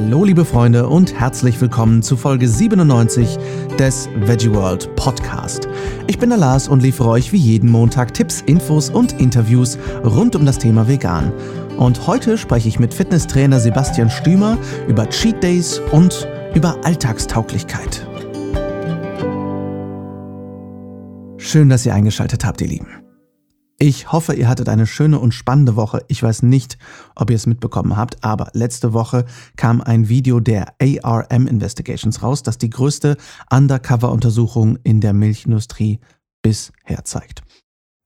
Hallo liebe Freunde und herzlich willkommen zu Folge 97 des Veggie World Podcast. Ich bin der Lars und liefere euch wie jeden Montag Tipps, Infos und Interviews rund um das Thema Vegan. Und heute spreche ich mit Fitnesstrainer Sebastian Stümer über Cheat Days und über Alltagstauglichkeit. Schön, dass ihr eingeschaltet habt, ihr Lieben. Ich hoffe, ihr hattet eine schöne und spannende Woche. Ich weiß nicht, ob ihr es mitbekommen habt, aber letzte Woche kam ein Video der ARM Investigations raus, das die größte Undercover-Untersuchung in der Milchindustrie bisher zeigt.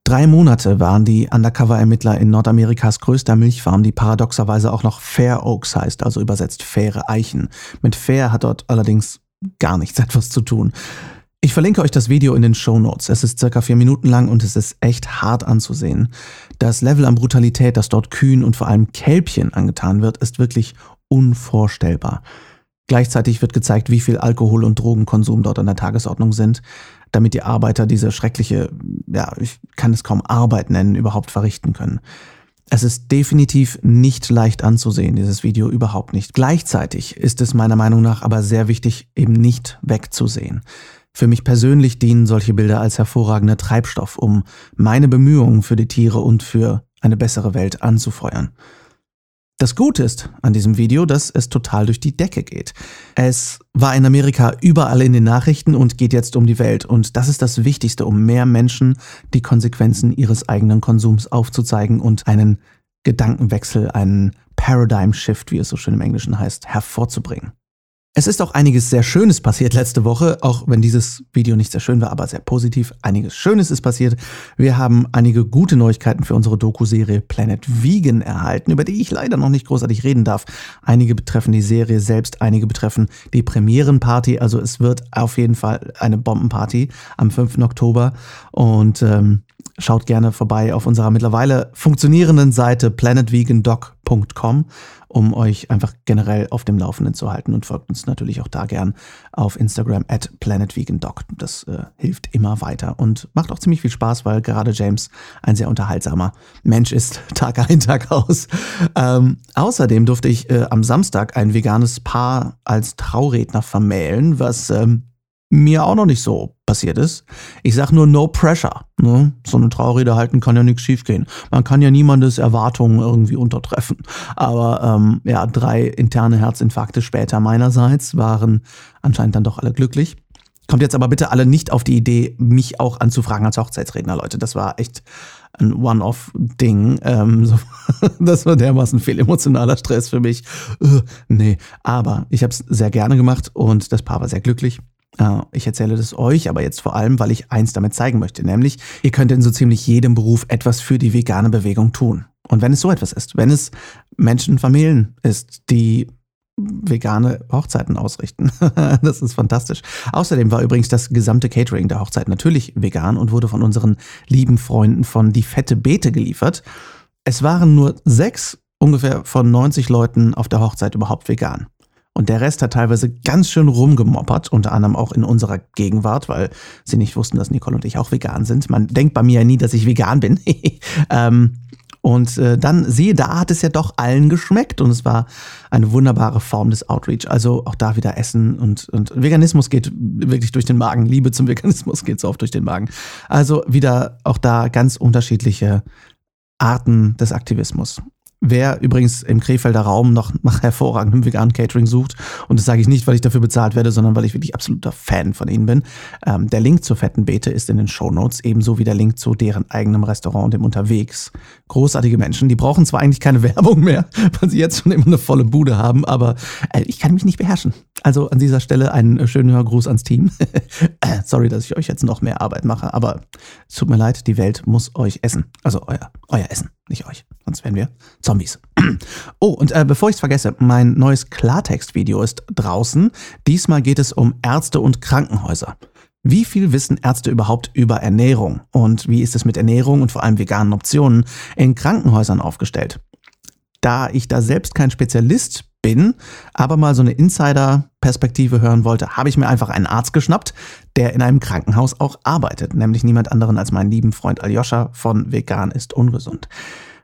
Drei Monate waren die Undercover-Ermittler in Nordamerikas größter Milchfarm, die paradoxerweise auch noch Fair Oaks heißt, also übersetzt faire Eichen. Mit fair hat dort allerdings gar nichts etwas zu tun. Ich verlinke euch das Video in den Show Notes. Es ist circa vier Minuten lang und es ist echt hart anzusehen. Das Level an Brutalität, das dort Kühen und vor allem Kälbchen angetan wird, ist wirklich unvorstellbar. Gleichzeitig wird gezeigt, wie viel Alkohol- und Drogenkonsum dort an der Tagesordnung sind, damit die Arbeiter diese schreckliche, ja, ich kann es kaum Arbeit nennen, überhaupt verrichten können. Es ist definitiv nicht leicht anzusehen, dieses Video überhaupt nicht. Gleichzeitig ist es meiner Meinung nach aber sehr wichtig, eben nicht wegzusehen. Für mich persönlich dienen solche Bilder als hervorragender Treibstoff, um meine Bemühungen für die Tiere und für eine bessere Welt anzufeuern. Das Gute ist an diesem Video, dass es total durch die Decke geht. Es war in Amerika überall in den Nachrichten und geht jetzt um die Welt. Und das ist das Wichtigste, um mehr Menschen die Konsequenzen ihres eigenen Konsums aufzuzeigen und einen Gedankenwechsel, einen Paradigm Shift, wie es so schön im Englischen heißt, hervorzubringen. Es ist auch einiges sehr Schönes passiert letzte Woche, auch wenn dieses Video nicht sehr schön war, aber sehr positiv. Einiges Schönes ist passiert. Wir haben einige gute Neuigkeiten für unsere Doku-Serie Planet Vegan erhalten, über die ich leider noch nicht großartig reden darf. Einige betreffen die Serie selbst, einige betreffen die Premierenparty. Also es wird auf jeden Fall eine Bombenparty am 5. Oktober. Und ähm, schaut gerne vorbei auf unserer mittlerweile funktionierenden Seite planetvegandoc.com um euch einfach generell auf dem Laufenden zu halten und folgt uns natürlich auch da gern auf Instagram at planetvegandoc. Das äh, hilft immer weiter und macht auch ziemlich viel Spaß, weil gerade James ein sehr unterhaltsamer Mensch ist, Tag ein, Tag aus. Ähm, außerdem durfte ich äh, am Samstag ein veganes Paar als Trauredner vermählen, was ähm, mir auch noch nicht so passiert ist. Ich sag nur no pressure. Ne? So eine Traurede halten kann ja nichts schiefgehen. Man kann ja niemandes Erwartungen irgendwie untertreffen. Aber ähm, ja, drei interne Herzinfarkte später meinerseits waren anscheinend dann doch alle glücklich. Kommt jetzt aber bitte alle nicht auf die Idee, mich auch anzufragen als Hochzeitsredner, Leute. Das war echt ein One-Off-Ding. Ähm, so, das war dermaßen viel emotionaler Stress für mich. Uh, nee, aber ich habe es sehr gerne gemacht und das Paar war sehr glücklich. Äh, ich erzähle das euch, aber jetzt vor allem, weil ich eins damit zeigen möchte, nämlich ihr könnt in so ziemlich jedem Beruf etwas für die vegane Bewegung tun. Und wenn es so etwas ist, wenn es Menschen, Familien ist, die vegane Hochzeiten ausrichten. das ist fantastisch. Außerdem war übrigens das gesamte Catering der Hochzeit natürlich vegan und wurde von unseren lieben Freunden von Die Fette Beete geliefert. Es waren nur sechs ungefähr von 90 Leuten auf der Hochzeit überhaupt vegan. Und der Rest hat teilweise ganz schön rumgemoppert, unter anderem auch in unserer Gegenwart, weil sie nicht wussten, dass Nicole und ich auch vegan sind. Man denkt bei mir ja nie, dass ich vegan bin. ähm, und äh, dann siehe, da hat es ja doch allen geschmeckt und es war eine wunderbare Form des Outreach. Also auch da wieder Essen und, und Veganismus geht wirklich durch den Magen. Liebe zum Veganismus geht so oft durch den Magen. Also wieder auch da ganz unterschiedliche Arten des Aktivismus. Wer übrigens im Krefelder Raum noch nach hervorragendem veganen Catering sucht, und das sage ich nicht, weil ich dafür bezahlt werde, sondern weil ich wirklich absoluter Fan von ihnen bin, ähm, der Link zur Fetten Beete ist in den Show Notes, ebenso wie der Link zu deren eigenem Restaurant, dem Unterwegs. Großartige Menschen, die brauchen zwar eigentlich keine Werbung mehr, weil sie jetzt schon immer eine volle Bude haben, aber äh, ich kann mich nicht beherrschen. Also an dieser Stelle einen schönen Hörgruß ans Team. Sorry, dass ich euch jetzt noch mehr Arbeit mache, aber es tut mir leid, die Welt muss euch essen. Also euer, euer Essen, nicht euch. Sonst wären wir Zombies. Oh, und äh, bevor ich es vergesse, mein neues Klartext-Video ist draußen. Diesmal geht es um Ärzte und Krankenhäuser. Wie viel wissen Ärzte überhaupt über Ernährung? Und wie ist es mit Ernährung und vor allem veganen Optionen in Krankenhäusern aufgestellt? Da ich da selbst kein Spezialist bin, aber mal so eine Insider-Perspektive hören wollte, habe ich mir einfach einen Arzt geschnappt, der in einem Krankenhaus auch arbeitet, nämlich niemand anderen als meinen lieben Freund Aljoscha von Vegan ist ungesund.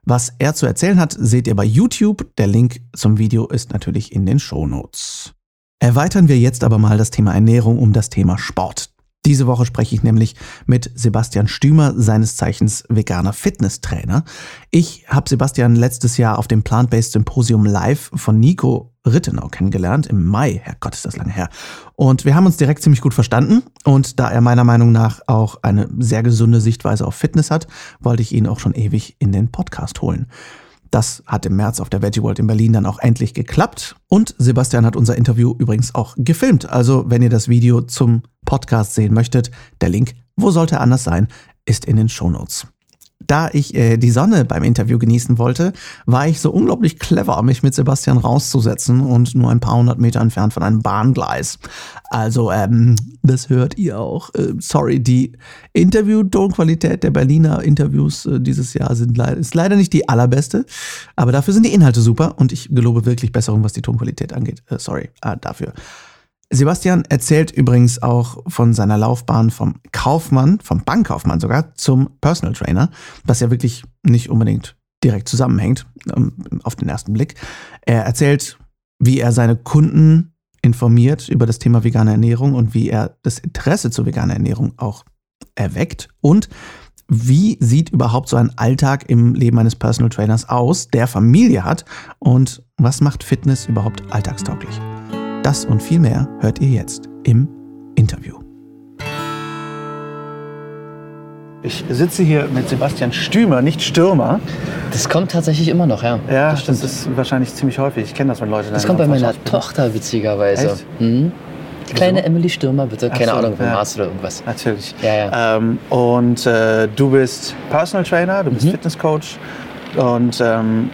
Was er zu erzählen hat, seht ihr bei YouTube. Der Link zum Video ist natürlich in den Shownotes. Erweitern wir jetzt aber mal das Thema Ernährung um das Thema Sport. Diese Woche spreche ich nämlich mit Sebastian Stümer, seines Zeichens veganer Fitnesstrainer. Ich habe Sebastian letztes Jahr auf dem Plant-Based Symposium live von Nico Rittenau kennengelernt, im Mai. Herrgott, ist das lange her. Und wir haben uns direkt ziemlich gut verstanden. Und da er meiner Meinung nach auch eine sehr gesunde Sichtweise auf Fitness hat, wollte ich ihn auch schon ewig in den Podcast holen. Das hat im März auf der Veggie in Berlin dann auch endlich geklappt. Und Sebastian hat unser Interview übrigens auch gefilmt. Also, wenn ihr das Video zum Podcast sehen möchtet, der Link, wo sollte er anders sein, ist in den Shownotes da ich äh, die Sonne beim Interview genießen wollte, war ich so unglaublich clever, mich mit Sebastian rauszusetzen und nur ein paar hundert Meter entfernt von einem Bahngleis. Also, ähm, das hört ihr auch. Äh, sorry, die Interview-Tonqualität der Berliner Interviews äh, dieses Jahr sind le ist leider nicht die allerbeste, aber dafür sind die Inhalte super und ich gelobe wirklich Besserung, was die Tonqualität angeht. Äh, sorry äh, dafür. Sebastian erzählt übrigens auch von seiner Laufbahn vom Kaufmann, vom Bankkaufmann sogar, zum Personal Trainer, was ja wirklich nicht unbedingt direkt zusammenhängt, ähm, auf den ersten Blick. Er erzählt, wie er seine Kunden informiert über das Thema vegane Ernährung und wie er das Interesse zur veganen Ernährung auch erweckt und wie sieht überhaupt so ein Alltag im Leben eines Personal Trainers aus, der Familie hat und was macht Fitness überhaupt alltagstauglich? Das und viel mehr hört ihr jetzt im Interview. Ich sitze hier mit Sebastian Stümer, nicht Stürmer. Das kommt tatsächlich immer noch, ja. Ja, das, das ist wahrscheinlich ziemlich häufig. Ich kenne das, wenn Leute Das kommt bei meiner Tochter witzigerweise. Mhm. Die kleine Emily Stürmer, bitte. Keine so, Ahnung, vom ja. Arzt oder irgendwas. Natürlich. Ja, ja. Ähm, und äh, du bist Personal Trainer, du bist mhm. Fitnesscoach. Und ähm,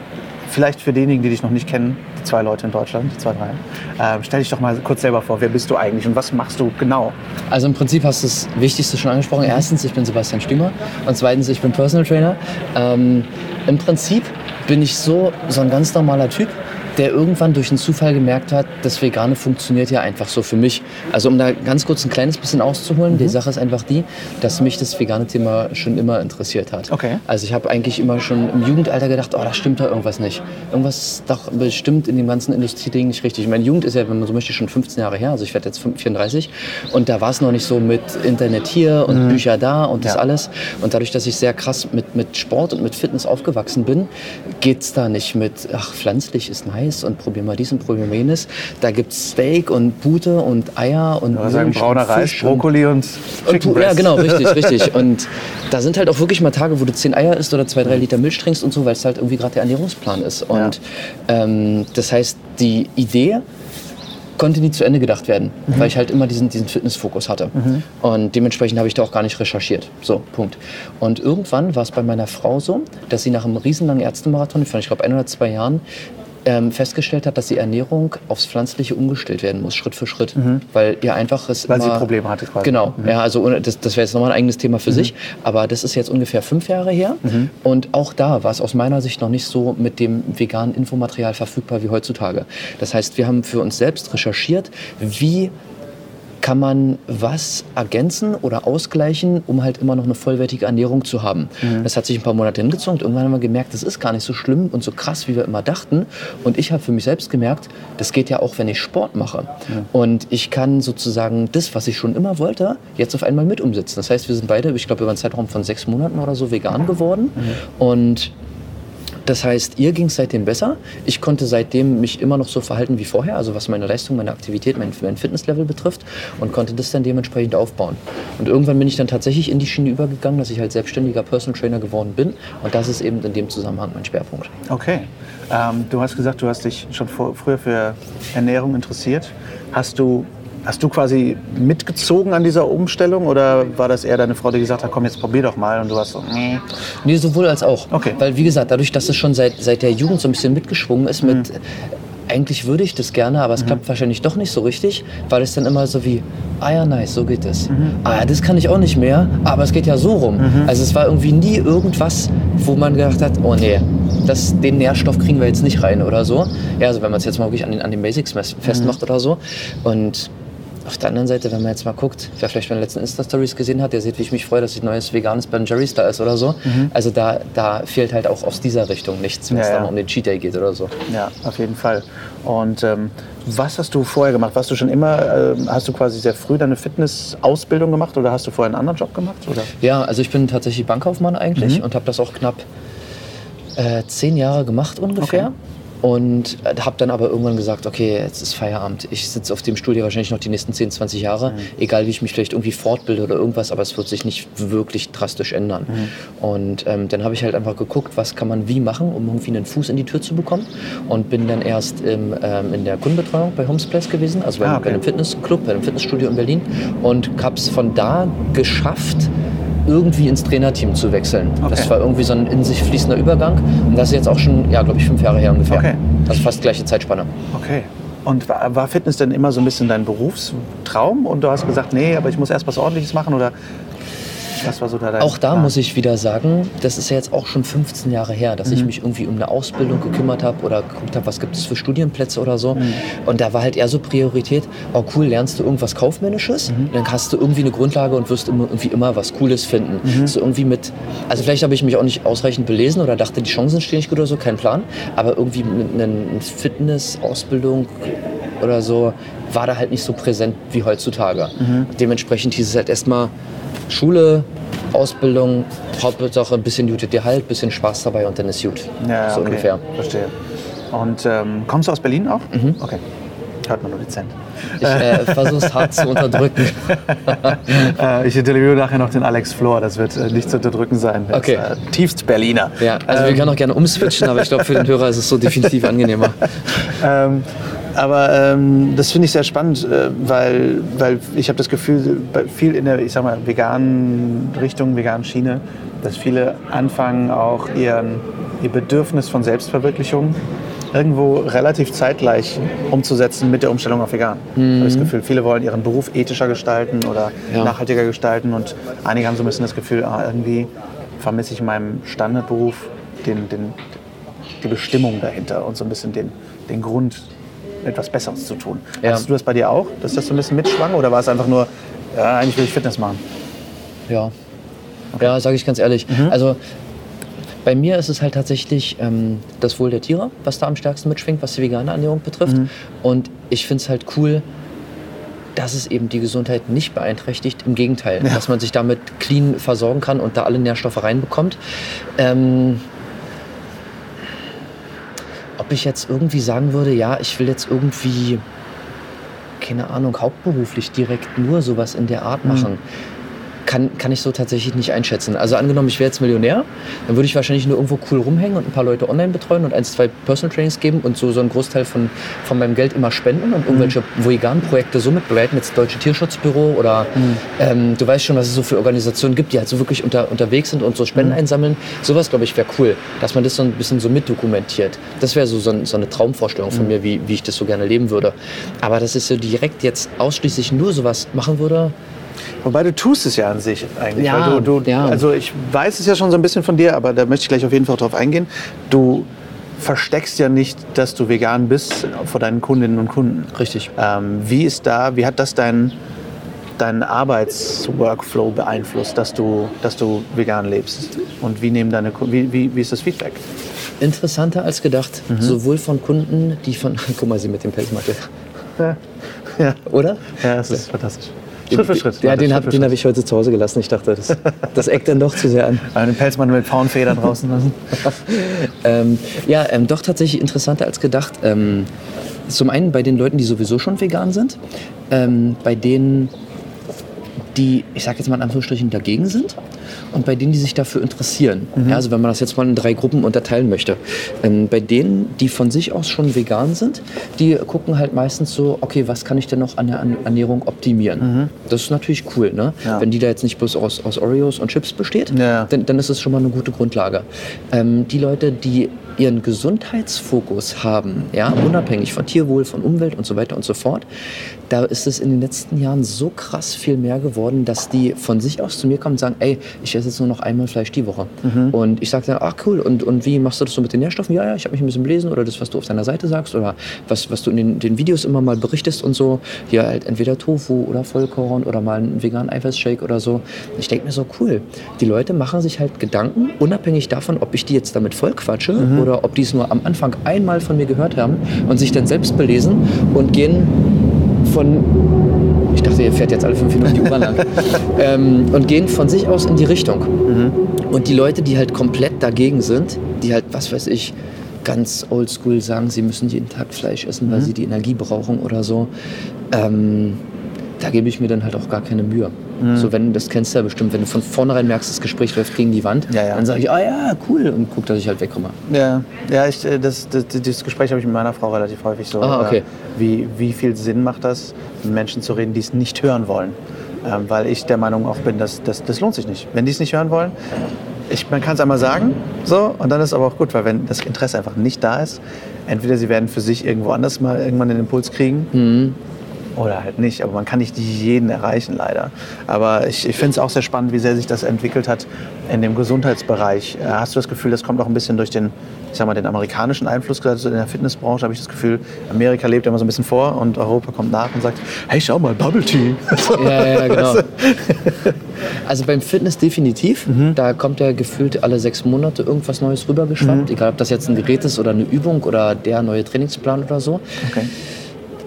vielleicht für diejenigen, die dich noch nicht kennen, zwei Leute in Deutschland, zwei, drei. Ähm, stell dich doch mal kurz selber vor, wer bist du eigentlich und was machst du genau? Also im Prinzip hast du das Wichtigste schon angesprochen. Erstens, ich bin Sebastian Stümer und zweitens, ich bin Personal Trainer. Ähm, Im Prinzip bin ich so, so ein ganz normaler Typ, der irgendwann durch einen Zufall gemerkt hat, das Vegane funktioniert ja einfach so für mich. Also um da ganz kurz ein kleines bisschen auszuholen, mhm. die Sache ist einfach die, dass mich das vegane Thema schon immer interessiert hat. Okay. Also ich habe eigentlich immer schon im Jugendalter gedacht, oh, da stimmt da irgendwas nicht. Irgendwas ist doch bestimmt in dem ganzen Industrieding nicht richtig. Meine Jugend ist ja, wenn man so möchte, schon 15 Jahre her. Also ich werde jetzt 34 und da war es noch nicht so mit Internet hier und mhm. Bücher da und das ja. alles. Und dadurch, dass ich sehr krass mit, mit Sport und mit Fitness aufgewachsen bin, geht es da nicht mit, ach, pflanzlich ist nice und probier mal dies und probier mal jenes. Da gibt es Steak und Pute und Eier und ja, sagen brauner Reis, Brokkoli und, und Ja, genau, richtig, richtig. Und da sind halt auch wirklich mal Tage, wo du zehn Eier isst oder zwei, drei Liter Milch trinkst und so, weil es halt irgendwie gerade der Ernährungsplan ist. Und ja. ähm, das heißt, die Idee konnte nie zu Ende gedacht werden, mhm. weil ich halt immer diesen, diesen Fitnessfokus hatte. Mhm. Und dementsprechend habe ich da auch gar nicht recherchiert. So, Punkt. Und irgendwann war es bei meiner Frau so, dass sie nach einem riesenlangen Ärztemarathon, von ich glaube ein oder zwei Jahren, ähm, festgestellt hat, dass die Ernährung aufs Pflanzliche umgestellt werden muss, Schritt für Schritt. Mhm. Weil ihr einfach es Weil immer, sie Probleme hatte quasi. Genau, mhm. ja, also das, das wäre jetzt nochmal ein eigenes Thema für mhm. sich. Aber das ist jetzt ungefähr fünf Jahre her. Mhm. Und auch da war es aus meiner Sicht noch nicht so mit dem veganen Infomaterial verfügbar wie heutzutage. Das heißt, wir haben für uns selbst recherchiert, wie kann man was ergänzen oder ausgleichen, um halt immer noch eine vollwertige Ernährung zu haben. Mhm. Das hat sich ein paar Monate hingezogen und irgendwann haben wir gemerkt, das ist gar nicht so schlimm und so krass, wie wir immer dachten. Und ich habe für mich selbst gemerkt, das geht ja auch, wenn ich Sport mache. Mhm. Und ich kann sozusagen das, was ich schon immer wollte, jetzt auf einmal mit umsetzen. Das heißt, wir sind beide, ich glaube, über einen Zeitraum von sechs Monaten oder so vegan geworden. Mhm. Und das heißt, ihr ging es seitdem besser. Ich konnte seitdem mich immer noch so verhalten wie vorher, also was meine Leistung, meine Aktivität, mein, mein Fitnesslevel betrifft und konnte das dann dementsprechend aufbauen. Und irgendwann bin ich dann tatsächlich in die Schiene übergegangen, dass ich halt selbstständiger Personal Trainer geworden bin und das ist eben in dem Zusammenhang mein Schwerpunkt. Okay. Ähm, du hast gesagt, du hast dich schon vor, früher für Ernährung interessiert. Hast du Hast du quasi mitgezogen an dieser Umstellung oder war das eher deine Frau, die gesagt hat, komm, jetzt probier doch mal und du hast so, nee? Nee, sowohl als auch. Okay. Weil, wie gesagt, dadurch, dass es schon seit, seit der Jugend so ein bisschen mitgeschwungen ist mit, mhm. eigentlich würde ich das gerne, aber es mhm. klappt wahrscheinlich doch nicht so richtig, weil es dann immer so wie, ah ja, nice, so geht es. Mhm. Ah ja, das kann ich auch nicht mehr, aber es geht ja so rum. Mhm. Also es war irgendwie nie irgendwas, wo man gedacht hat, oh nee, das, den Nährstoff kriegen wir jetzt nicht rein oder so. Ja, also wenn man es jetzt mal wirklich an den, an den Basics festmacht mhm. oder so. Und Auf der anderen Seite, wenn man jetzt mal guckt, wer vielleicht meine letzten Insta-Stories gesehen hat, der sieht, wie ich mich freue, dass ich neues veganes Ben Jerry's da ist oder so. Mhm. Also da, da fehlt halt auch aus dieser Richtung nichts, wenn es Ja, ja. dann um den Cheat Day geht oder so. Ja, auf jeden Fall. Und ähm, was hast du vorher gemacht? Warst du schon immer, ähm, hast du quasi sehr früh deine Fitness-Ausbildung gemacht oder hast du vorher einen anderen Job gemacht? Oder? Ja, also ich bin tatsächlich Bankkaufmann eigentlich und habe das auch knapp äh, zehn Jahre gemacht ungefähr. Okay. Und habe dann aber irgendwann gesagt, okay, jetzt ist Feierabend. Ich sitze auf dem Stuhl hier wahrscheinlich noch die nächsten 10, 20 Jahre. Egal wie ich mich vielleicht irgendwie fortbilde oder irgendwas, aber es wird sich nicht wirklich drastisch ändern. Und ähm, dann habe ich halt einfach geguckt, was kann man wie machen, um irgendwie einen Fuß in die Tür zu bekommen. Und bin dann erst im, ähm, in der Kundenbetreuung bei Homes Place gewesen, also bei, Ah, okay. bei einem Fitnessclub, bei einem Fitnessstudio in Berlin. Und habe es von da geschafft, irgendwie ins Trainerteam zu wechseln. Das Okay. war irgendwie so ein in sich fließender Übergang. Und das ist jetzt auch schon, ja, glaube ich, fünf Jahre her ungefähr. Okay. Also fast gleiche Zeitspanne. Okay. Und war, war Fitness denn immer so ein bisschen dein Berufstraum und du hast gesagt, nee, aber ich muss erst was Ordentliches machen oder was war so da dein Auch da Plan? muss ich wieder sagen, das ist ja jetzt auch schon 15 Jahre her, dass ich mich irgendwie um eine Ausbildung gekümmert habe oder geguckt habe, was gibt es für Studienplätze oder so. Und da war halt eher so Priorität, oh cool, lernst du irgendwas Kaufmännisches, dann hast du irgendwie eine Grundlage und wirst immer, irgendwie immer was Cooles finden. So irgendwie mit, also vielleicht habe ich mich auch nicht ausreichend belesen oder dachte, die Chancen stehen nicht gut oder so, kein Plan. Aber irgendwie mit einer Fitness-Ausbildung oder so war da halt nicht so präsent wie heutzutage. Dementsprechend hieß es halt erstmal Schule, Ausbildung, Hauptsache ein bisschen gutes Gehalt, bisschen Spaß dabei und dann ist gut. Ja, so okay. ungefähr. Verstehe. Und ähm, kommst du aus Berlin auch? Mhm. Okay. Hört man nur dezent. Ich äh, versuche es hart zu unterdrücken. Äh, ich interviewe nachher noch den Alex Flor, das wird äh, nicht zu unterdrücken sein. Okay. Ist, äh, tiefst Berliner. Ja, also wir können auch gerne umswitchen, aber ich glaube, für den Hörer ist es so definitiv angenehmer. Ähm, aber ähm, das finde ich sehr spannend, äh, weil, weil ich habe das Gefühl, viel in der, ich sag mal, veganen Richtung, veganen Schiene, dass viele anfangen auch ihren, ihr Bedürfnis von Selbstverwirklichung irgendwo relativ zeitgleich umzusetzen mit der Umstellung auf vegan. Ich habe das Gefühl, viele wollen ihren Beruf ethischer gestalten oder Ja. nachhaltiger gestalten und einige haben so ein bisschen das Gefühl, ah, irgendwie vermisse ich in meinem Standardberuf den, den, die Bestimmung dahinter und so ein bisschen den, den Grund, etwas Besseres zu tun. Ja. Hattest du das bei dir auch, dass das so ein bisschen mitschwang oder war es einfach nur, ja, eigentlich will ich Fitness machen? Ja, ja sage ich ganz ehrlich. Also bei mir ist es halt tatsächlich ähm, das Wohl der Tiere, was da am stärksten mitschwingt, was die vegane Ernährung betrifft. Und ich finde es halt cool, dass es eben die Gesundheit nicht beeinträchtigt. Im Gegenteil, dass man sich damit clean versorgen kann und da alle Nährstoffe reinbekommt. Ähm, ob ich jetzt irgendwie sagen würde, ja, ich will jetzt irgendwie, keine Ahnung, hauptberuflich direkt nur sowas in der Art machen. Kann, kann ich so tatsächlich nicht einschätzen. Also angenommen, ich wäre jetzt Millionär, dann würde ich wahrscheinlich nur irgendwo cool rumhängen und ein paar Leute online betreuen und ein, zwei Personal Trainings geben und so, so einen Großteil von, von meinem Geld immer spenden und irgendwelche veganen Projekte so mitbegleiten, jetzt Deutsche Tierschutzbüro oder ähm, du weißt schon, was es so für Organisationen gibt, die halt so wirklich unter, unterwegs sind und so Spenden einsammeln. Sowas, glaube ich, wäre cool, dass man das so ein bisschen so mitdokumentiert. Das wäre so, so, ein, so eine Traumvorstellung von mir, wie, wie ich das so gerne leben würde. Aber dass ich so direkt jetzt ausschließlich nur sowas machen würde, Wobei du tust es ja an sich eigentlich. Ja, du, du, ja. Also ich weiß es ja schon so ein bisschen von dir, aber da möchte ich gleich auf jeden Fall drauf eingehen. Du versteckst ja nicht, dass du vegan bist vor deinen Kundinnen und Kunden. richtig. Ähm, wie ist da, wie hat das deinen deinen Arbeitsworkflow beeinflusst, dass du, dass du vegan lebst? Und wie nehmen deine wie, wie, wie ist das Feedback? Interessanter als gedacht. Sowohl von Kunden, die von. Guck mal, sie mit dem Pelzmantel. Ja, ja. Oder? ja das ist fantastisch. Schritt für Schritt. Ja, den habe hab ich heute zu Hause gelassen. Ich dachte, das, das eckt dann doch zu sehr an. Äh, Den Pelzmann mit Pfauenfedern draußen lassen. Ähm, ja, ähm, doch tatsächlich interessanter als gedacht. Ähm, zum einen bei den Leuten, die sowieso schon vegan sind, ähm, bei denen, die, ich sage jetzt mal in Anführungsstrichen, dagegen sind und bei denen, die sich dafür interessieren. Ja, also wenn man das jetzt mal in drei Gruppen unterteilen möchte. Ähm, bei denen, die von sich aus schon vegan sind, die gucken halt meistens so, okay, was kann ich denn noch an der Ernährung optimieren? Das ist natürlich cool, ne? Ja. Wenn die da jetzt nicht bloß aus, aus Oreos und Chips besteht, Ja. dann, dann ist es schon mal eine gute Grundlage. Ähm, die Leute, die ihren Gesundheitsfokus haben, ja, unabhängig von Tierwohl, von Umwelt und so weiter und so fort, da ist es in den letzten Jahren so krass viel mehr geworden, dass die von sich aus zu mir kommen und sagen, ey, ich esse jetzt nur noch einmal Fleisch die Woche. Mhm. Und ich sage dann, ach cool, und, und wie machst du das so mit den Nährstoffen? Ja, ja, ich habe mich ein bisschen belesen oder das, was du auf deiner Seite sagst oder was, was du in den, den Videos immer mal berichtest und so. Hier halt entweder Tofu oder Vollkorn oder mal einen veganen Eiweißshake oder so. Ich denke mir so, cool, die Leute machen sich halt Gedanken, unabhängig davon, ob ich die jetzt damit voll quatsche Mhm. oder ob die es nur am Anfang einmal von mir gehört haben und sich dann selbst belesen und gehen von. Ich dachte, ihr fährt jetzt alle fünf Minuten die U-Bahn lang. ähm, und gehen von sich aus in die Richtung. Mhm. Und die Leute, die halt komplett dagegen sind, die halt, was weiß ich, ganz oldschool sagen, sie müssen jeden Tag Fleisch essen, Mhm. weil sie die Energie brauchen oder so, ähm, da gebe ich mir dann halt auch gar keine Mühe. Mhm. So, wenn, das kennst du ja bestimmt, wenn du von vornherein merkst, das Gespräch läuft gegen die Wand, Ja, ja. dann sage ich, ah ja, cool, und guck, dass ich halt wegkomme. Ja, ja ich, äh, das, das, das Gespräch habe ich mit meiner Frau relativ häufig so. Ah, okay. äh, Wie, wie viel Sinn macht das, mit Menschen zu reden, die es nicht hören wollen? Ähm, weil ich der Meinung auch bin, dass das, das lohnt sich nicht. Wenn die es nicht hören wollen, ich, man kann es einmal sagen, so, und dann ist aber auch gut, weil wenn das Interesse einfach nicht da ist, entweder sie werden für sich irgendwo anders mal irgendwann den Impuls kriegen, Mhm. Oder halt nicht. Aber man kann nicht jeden erreichen, leider. Aber ich, ich finde es auch sehr spannend, wie sehr sich das entwickelt hat in dem Gesundheitsbereich. Äh, Hast du das Gefühl, das kommt auch ein bisschen durch den, ich sag mal, den amerikanischen Einfluss, gerade so in der Fitnessbranche, habe ich das Gefühl, Amerika lebt immer so ein bisschen vor und Europa kommt nach und sagt, hey, schau mal, Bubble Tea. Ja, ja, genau. Also beim Fitness definitiv. Da kommt ja gefühlt alle sechs Monate irgendwas Neues rübergeschwappt. Egal, ob das jetzt ein Gerät ist oder eine Übung oder der neue Trainingsplan oder so. Okay.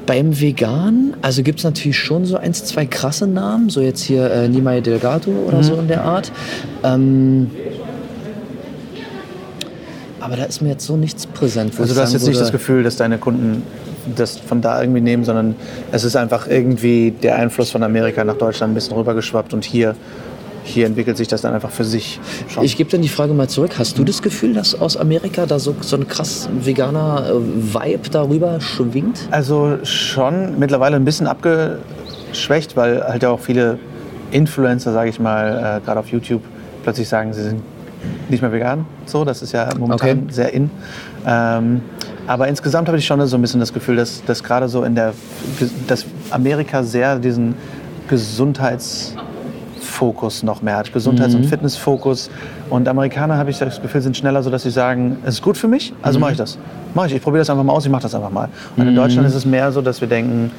Beim Vegan, also gibt es natürlich schon so eins, zwei krasse Namen. So jetzt hier äh, Nimai Delgado oder so in der Art. Ähm, aber da ist mir jetzt so nichts präsent. Also du hast jetzt nicht das Gefühl, dass deine Kunden das von da irgendwie nehmen, sondern es ist einfach irgendwie der Einfluss von Amerika nach Deutschland ein bisschen rübergeschwappt und hier, hier entwickelt sich das dann einfach für sich. schon. Ich gebe dann die Frage mal zurück. Hast du das Gefühl, dass aus Amerika da so, so ein krass veganer äh, Vibe darüber schwingt? Also schon mittlerweile ein bisschen abgeschwächt, weil halt auch viele Influencer, sage ich mal, äh, gerade auf YouTube plötzlich sagen, sie sind nicht mehr vegan. So, das ist ja momentan Okay. sehr in. Ähm, aber insgesamt habe ich schon so ein bisschen das Gefühl, dass, dass gerade so in der, dass Amerika sehr diesen Gesundheitsfokus noch mehr hat, Gesundheits- und Fitnessfokus. Und Amerikaner habe ich das Gefühl sind schneller so, dass sie sagen, es ist gut für mich, also mache ich das. Mache ich, ich probiere das einfach mal aus, ich mache das einfach mal. Und in Deutschland ist es mehr so, dass wir denken,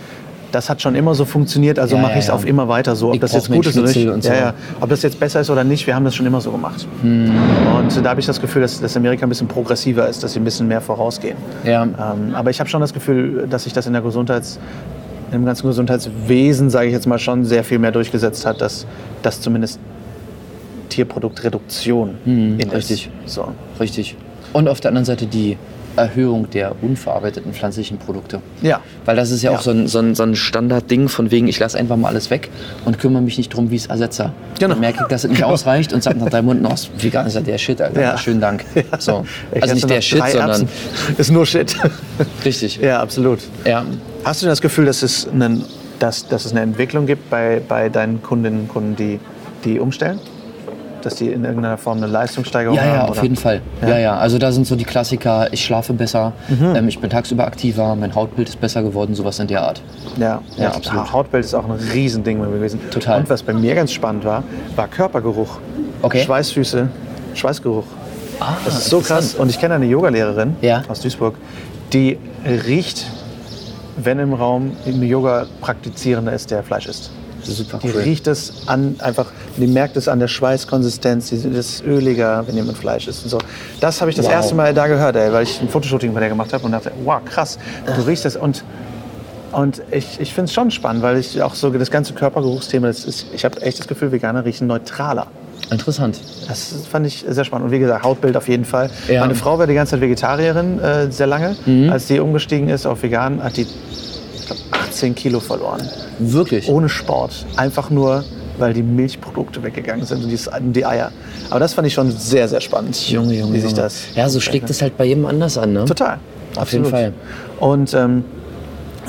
das hat schon immer so funktioniert, also Ja, mache ja, ich es ja. auf immer weiter so. Ob Ich das jetzt gut ist oder nicht, so. ja, ja. ob das jetzt besser ist oder nicht, wir haben das schon immer so gemacht. Hm. Und da habe ich das Gefühl, dass, dass Amerika ein bisschen progressiver ist, dass sie ein bisschen mehr vorausgehen. Ja. Ähm, aber ich habe schon das Gefühl, dass sich das in der Gesundheits, im ganzen Gesundheitswesen, sage ich jetzt mal, schon sehr viel mehr durchgesetzt hat, dass das zumindest Tierproduktreduktion in ist. Hm, richtig. So. Richtig. Und auf der anderen Seite die Erhöhung der unverarbeiteten pflanzlichen Produkte. Ja. Weil das ist ja, Ja. auch so ein, so ein, so ein Standardding von wegen, ich lasse einfach mal alles weg und kümmere mich nicht drum, wie es ersetze. Genau. Dann merke ich, dass es nicht Genau. ausreicht und sage nach drei Monaten, oh, vegan ist ja der Shit, Alter. Ja. Schönen Dank. So. Ich Also nicht der Shit, sondern Erbsen. Ist nur Shit. richtig. ja, absolut. Ja. Hast du denn das Gefühl, dass es, einen, dass, dass es eine Entwicklung gibt bei, bei deinen Kundinnen und Kunden, die, die umstellen? Dass die in irgendeiner Form eine Leistungssteigerung Ja, haben? ja, auf oder? jeden Fall. Ja. ja, Also da sind so die Klassiker, ich schlafe besser, Mhm. ähm, ich bin tagsüber aktiver, mein Hautbild ist besser geworden, sowas in der Art. Ja, Ja, ja, absolut. Hautbild ist auch ein Riesending gewesen. Total. Und was bei mir ganz spannend war, war Körpergeruch. Okay. Schweißfüße, Schweißgeruch. Ah, Das ist so krass. Und ich kenne eine Yogalehrerin Ja. aus Duisburg, die riecht, wenn im Raum ein Yoga-Praktizierender ist, der Fleisch isst. Super Die cool. riecht es an, einfach, die merkt es an der Schweißkonsistenz, die- das ist öliger, wenn jemand Fleisch isst und so. Das habe ich das Wow. erste Mal da gehört, ey, weil ich ein Fotoshooting bei der gemacht habe und dachte, wow, krass, du riechst es und und ich, ich finde es schon spannend, weil ich auch so das ganze Körpergeruchsthema, das ist, ich habe echt das Gefühl, Veganer riechen neutraler. Interessant. Das fand ich sehr spannend. Und wie gesagt, Hautbild auf jeden Fall. Ja. Meine Frau war die ganze Zeit Vegetarierin, äh, sehr lange. Mhm. Als die umgestiegen ist auf vegan, hat die glaub, 18 Kilo verloren. Wirklich. Ohne Sport. Einfach nur, weil die Milchprodukte weggegangen sind und die, die Eier. Aber das fand ich schon sehr, sehr spannend. Junge, Junge, Wie sich Junge. das Ja, so schlägt es halt bei jedem anders an, ne? Total. Auf jeden Fall. Und ähm,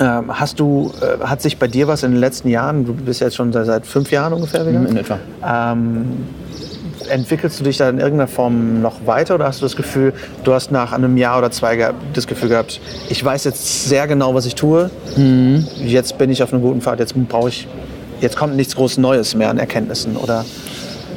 hast du, äh, hat sich bei dir was in den letzten Jahren, du bist jetzt schon seit, fünf Jahren ungefähr vegan, In etwa. ähm, entwickelst du dich da in irgendeiner Form noch weiter oder hast du das Gefühl, du hast nach einem Jahr oder zwei das Gefühl gehabt, ich weiß jetzt sehr genau, was ich tue, mhm. jetzt bin ich auf einem guten Pfad, jetzt brauche ich, jetzt kommt nichts groß Neues mehr an Erkenntnissen oder?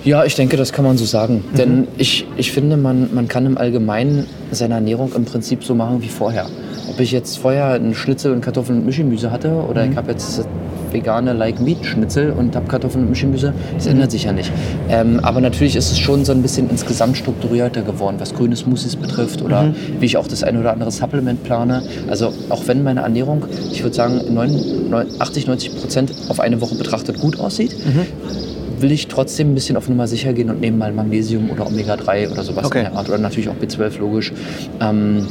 Ja, ich denke, das kann man so sagen. Mhm. Denn ich, ich finde, man, man kann im Allgemeinen seine Ernährung im Prinzip so machen wie vorher. Ob ich jetzt vorher einen Schnitzel und Kartoffeln und Mischgemüse hatte oder mhm. ich habe jetzt vegane Like Meat Schnitzel und habe Kartoffeln und Mischgemüse, das ändert sich ja nicht. Ähm, aber natürlich ist es schon so ein bisschen insgesamt strukturierter geworden, was grüne Smoothies betrifft oder mhm. wie ich auch das ein oder andere Supplement plane. Also auch wenn meine Ernährung, ich würde sagen, 80, 90 Prozent auf eine Woche betrachtet gut aussieht, mhm will ich trotzdem ein bisschen auf Nummer sicher gehen und nehme mal Magnesium oder Omega-3 oder sowas okay. in der Art. Oder natürlich auch B12, logisch. Ähm,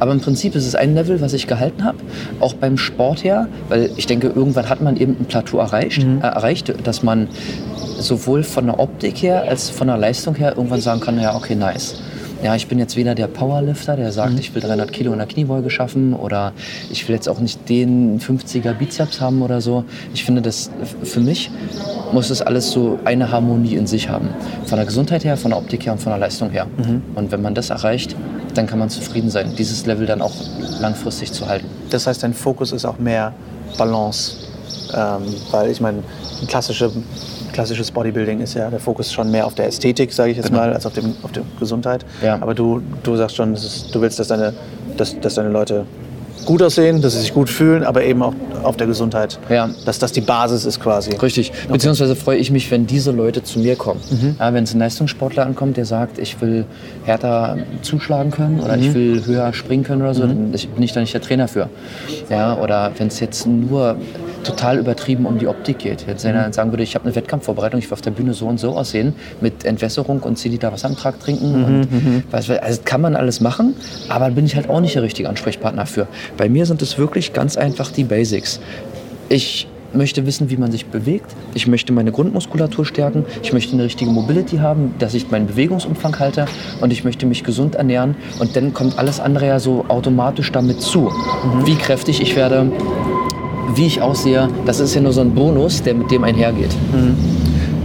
aber im Prinzip ist es ein Level, was ich gehalten habe, auch beim Sport her, weil ich denke, irgendwann hat man eben ein Plateau erreicht, mhm. äh, erreicht dass man sowohl von der Optik her als von der Leistung her irgendwann sagen kann, ja, okay, nice ja, ich bin jetzt weder der Powerlifter, der sagt, mhm. ich will 300 Kilo in der Kniebeuge schaffen oder ich will jetzt auch nicht den 50er Bizeps haben oder so. Ich finde, das für mich muss das alles so eine Harmonie in sich haben. Von der Gesundheit her, von der Optik her und von der Leistung her. Mhm. Und wenn man das erreicht, dann kann man zufrieden sein, dieses Level dann auch langfristig zu halten. Das heißt, dein Fokus ist auch mehr Balance. Ähm, weil ich meine, klassische klassisches Bodybuilding ist ja der Fokus schon mehr auf der Ästhetik, sage ich jetzt genau. mal, als auf, dem, auf der Gesundheit. Ja. Aber du, du sagst schon, ist, du willst, dass deine, dass, dass deine Leute gut aussehen, dass sie sich gut fühlen, aber eben auch auf der Gesundheit. Ja. Dass das die Basis ist quasi. Richtig. Beziehungsweise freue ich mich, wenn diese Leute zu mir kommen. Mhm. Ja, wenn es ein Leistungssportler ankommt, der sagt, ich will härter zuschlagen können oder mhm. ich will höher springen können oder so, mhm. dann bin ich da nicht der Trainer für. Ja, oder wenn es jetzt nur total übertrieben um die Optik geht. Jetzt wenn er sagen würde, ich habe eine Wettkampfvorbereitung, ich will auf der Bühne so und so aussehen, mit Entwässerung und 10 Liter Wasser am Tag trinken. Mhm, und mhm. also kann man alles machen, aber bin ich halt auch nicht der richtige Ansprechpartner für. Bei mir sind es wirklich ganz einfach die Basics. Ich möchte wissen, wie man sich bewegt. Ich möchte meine Grundmuskulatur stärken. Ich möchte eine richtige Mobility haben, dass ich meinen Bewegungsumfang halte. Und ich möchte mich gesund ernähren. Und dann kommt alles andere ja so automatisch damit zu. Mhm. Wie kräftig ich werde, wie ich aussehe, das ist ja nur so ein Bonus, der mit dem einhergeht. Mhm.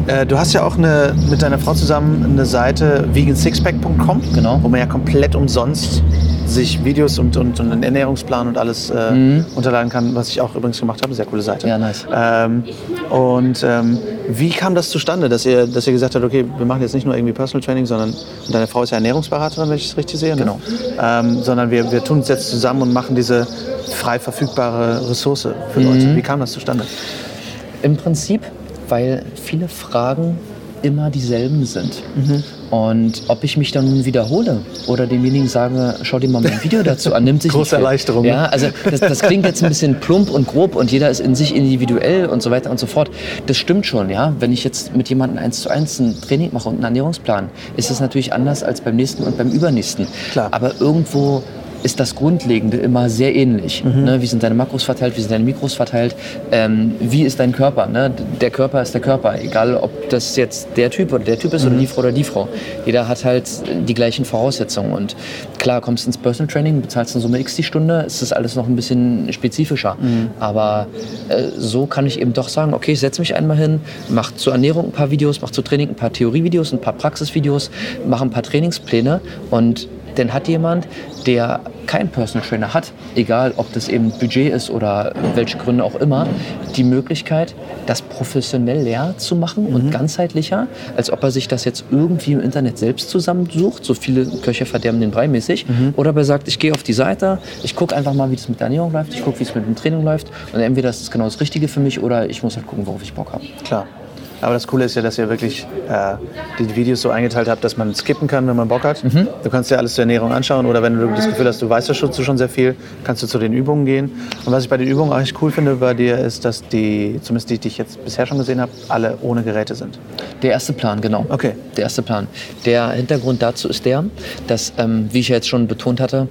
Äh, du hast ja auch eine, mit deiner Frau zusammen eine Seite vegansixpack.com, genau. wo man ja komplett umsonst sich Videos und, und, und einen Ernährungsplan und alles äh, mhm. unterladen kann, was ich auch übrigens gemacht habe. Sehr coole Seite. Ja, nice. Ähm, und ähm, wie kam das zustande, dass ihr, dass ihr gesagt habt, okay, wir machen jetzt nicht nur irgendwie Personal Training, sondern deine Frau ist ja Ernährungsberaterin, wenn ich es richtig sehe. Ne? Genau. Ähm, sondern wir, wir tun uns jetzt zusammen und machen diese frei verfügbare Ressource für Leute. Mhm. Wie kam das zustande? Im Prinzip, weil viele Fragen immer dieselben sind. Mhm. Und ob ich mich dann nun wiederhole oder demjenigen sage, schau dir mal mein Video dazu an, nimmt sich Große Erleichterung. Ja, also das, das, klingt jetzt ein bisschen plump und grob und jeder ist in sich individuell und so weiter und so fort. Das stimmt schon, ja. Wenn ich jetzt mit jemandem eins zu eins ein Training mache und einen Ernährungsplan, ist es natürlich anders als beim nächsten und beim übernächsten. Klar. Aber irgendwo ist das Grundlegende immer sehr ähnlich. Mhm. Ne? Wie sind deine Makros verteilt, wie sind deine Mikros verteilt, ähm, wie ist dein Körper? Ne? Der Körper ist der Körper, egal ob das jetzt der Typ oder der Typ ist mhm. oder die Frau oder die Frau. Jeder hat halt die gleichen Voraussetzungen und klar, kommst du ins Personal Training, bezahlst eine Summe X die Stunde, ist das alles noch ein bisschen spezifischer. Mhm. Aber äh, so kann ich eben doch sagen, okay, ich setze mich einmal hin, mache zur Ernährung ein paar Videos, mache zur Training ein paar Theorievideos, ein paar Praxisvideos, mache ein paar Trainingspläne und dann hat jemand, der keinen Personal Trainer hat, egal ob das eben Budget ist oder welche Gründe auch immer, die Möglichkeit, das professionell leer zu machen mhm. und ganzheitlicher, als ob er sich das jetzt irgendwie im Internet selbst zusammensucht. So viele Köche verderben den Brei mäßig. Mhm. Oder er sagt, ich gehe auf die Seite, ich gucke einfach mal, wie das mit der Ernährung läuft, ich gucke, wie es mit dem Training läuft und entweder ist es genau das Richtige für mich oder ich muss halt gucken, worauf ich Bock habe. Klar. Aber das Coole ist ja, dass ihr wirklich äh, die Videos so eingeteilt habt, dass man skippen kann, wenn man Bock hat. Mhm. Du kannst dir alles zur Ernährung anschauen oder wenn du das Gefühl hast, du weißt ja schon, schon sehr viel, kannst du zu den Übungen gehen. Und was ich bei den Übungen auch echt cool finde bei dir, ist, dass die, zumindest die, die ich jetzt bisher schon gesehen habe, alle ohne Geräte sind. Der erste Plan, genau. Okay. Der erste Plan. Der Hintergrund dazu ist der, dass, ähm, wie ich ja jetzt schon betont hatte,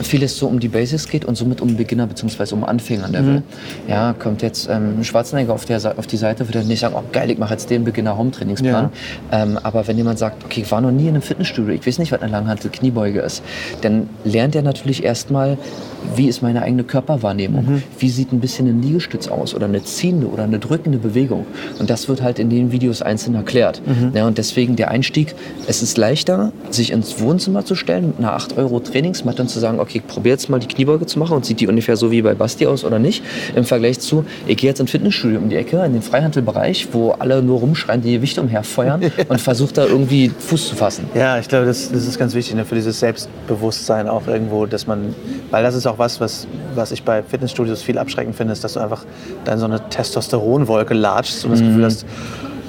vieles so um die Basics geht und somit um Beginner bzw. um Anfänger-Level. Mhm. Ja, kommt jetzt ähm, Schwarzenegger auf, der, auf die Seite, würde er nicht sagen, oh geil, ich mache jetzt den Beginner-Home-Trainingsplan. Ja. Ähm, aber wenn jemand sagt, okay, ich war noch nie in einem Fitnessstudio, ich weiß nicht, was eine Langhantel-Kniebeuge ist, dann lernt er natürlich erstmal, wie ist meine eigene Körperwahrnehmung? Mhm. Wie sieht ein bisschen ein Liegestütz aus oder eine ziehende oder eine drückende Bewegung? Und das wird halt in den Videos einzeln erklärt. Mhm. Ja, und deswegen der Einstieg, es ist leichter, sich ins Wohnzimmer zu stellen mit einer 8 Euro Trainingsmatte und zu sagen, okay, ich probiere jetzt mal die Kniebeuge zu machen und sieht die ungefähr so wie bei Basti aus oder nicht, im Vergleich zu, ich gehe jetzt ins Fitnessstudio um die Ecke, in den Freihandelbereich, wo alle nur rumschreien, die Gewichte umherfeuern und versucht da irgendwie Fuß zu fassen. Ja, ich glaube, das, das ist ganz wichtig ne, für dieses Selbstbewusstsein auch irgendwo, dass man, weil das ist auch was, was, was ich bei Fitnessstudios viel abschreckend finde, ist, dass du einfach dann so eine Testosteronwolke latschst und das Gefühl mhm.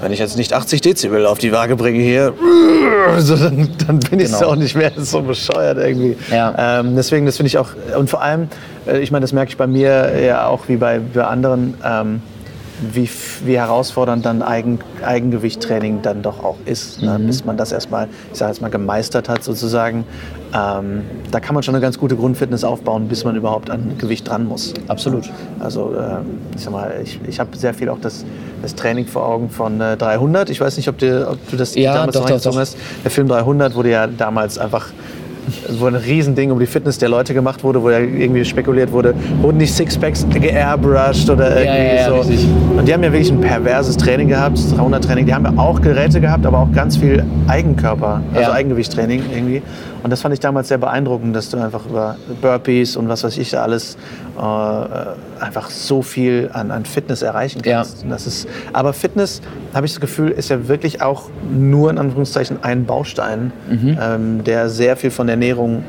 Wenn ich jetzt nicht 80 Dezibel auf die Waage bringe hier, so, dann, dann, bin ich genau. auch nicht mehr so bescheuert irgendwie. Ja. Ähm, deswegen, das finde ich auch, und vor allem, äh, ich meine, das merke ich bei mir ja auch wie bei, bei anderen, ähm, wie, wie herausfordernd dann Eigen, Eigengewichttraining dann doch auch ist, ne? mhm. bis man das erstmal, ich sage jetzt mal, gemeistert hat sozusagen. Ähm, da kann man schon eine ganz gute Grundfitness aufbauen, bis man überhaupt an Gewicht dran muss. Absolut. Also ähm, ich sag mal, ich, ich habe sehr viel auch das, das Training vor Augen von äh, 300. Ich weiß nicht, ob, dir, ob du das ja, damals doch, noch doch, doch. hast. Der Film 300 wurde ja damals einfach wo ein Riesending um die Fitness der Leute gemacht wurde, wo ja irgendwie spekuliert wurde, wurden die Sixpacks geairbrushed oder irgendwie ja, ja, so. Richtig. Und die haben ja wirklich ein perverses Training gehabt, 300 Training. Die haben ja auch Geräte gehabt, aber auch ganz viel Eigenkörper, also Eigengewichttraining irgendwie. Und das fand ich damals sehr beeindruckend, dass du einfach über Burpees und was weiß ich da alles äh, einfach so viel an, an Fitness erreichen kannst. Ja. Das ist, aber Fitness, habe ich das Gefühl, ist ja wirklich auch nur in Anführungszeichen ein Baustein, mhm. ähm, der sehr viel von Ernährung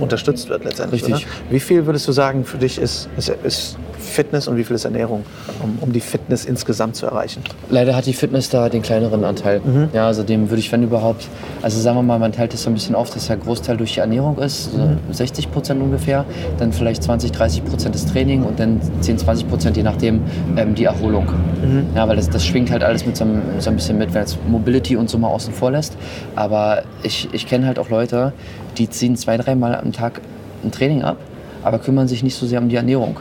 unterstützt wird letztendlich. Richtig. Oder? Wie viel würdest du sagen, für dich ist, ist, ist Fitness und wie viel ist Ernährung, um, um, die Fitness insgesamt zu erreichen? Leider hat die Fitness da den kleineren Anteil. Mhm. Ja, also dem würde ich, wenn überhaupt, also sagen wir mal, man teilt das so ein bisschen auf, dass der Großteil durch die Ernährung ist, so mhm. 60 Prozent ungefähr, dann vielleicht 20, 30 Prozent das Training und dann 10, 20 Prozent je nachdem ähm, die Erholung. Mhm. Ja, weil das, das schwingt halt alles mit so, so ein bisschen mit, wenn es Mobility und so mal außen vor lässt. Aber ich, ich kenne halt auch Leute, die ziehen zwei, dreimal am Tag ein Training ab, aber kümmern sich nicht so sehr um die Ernährung.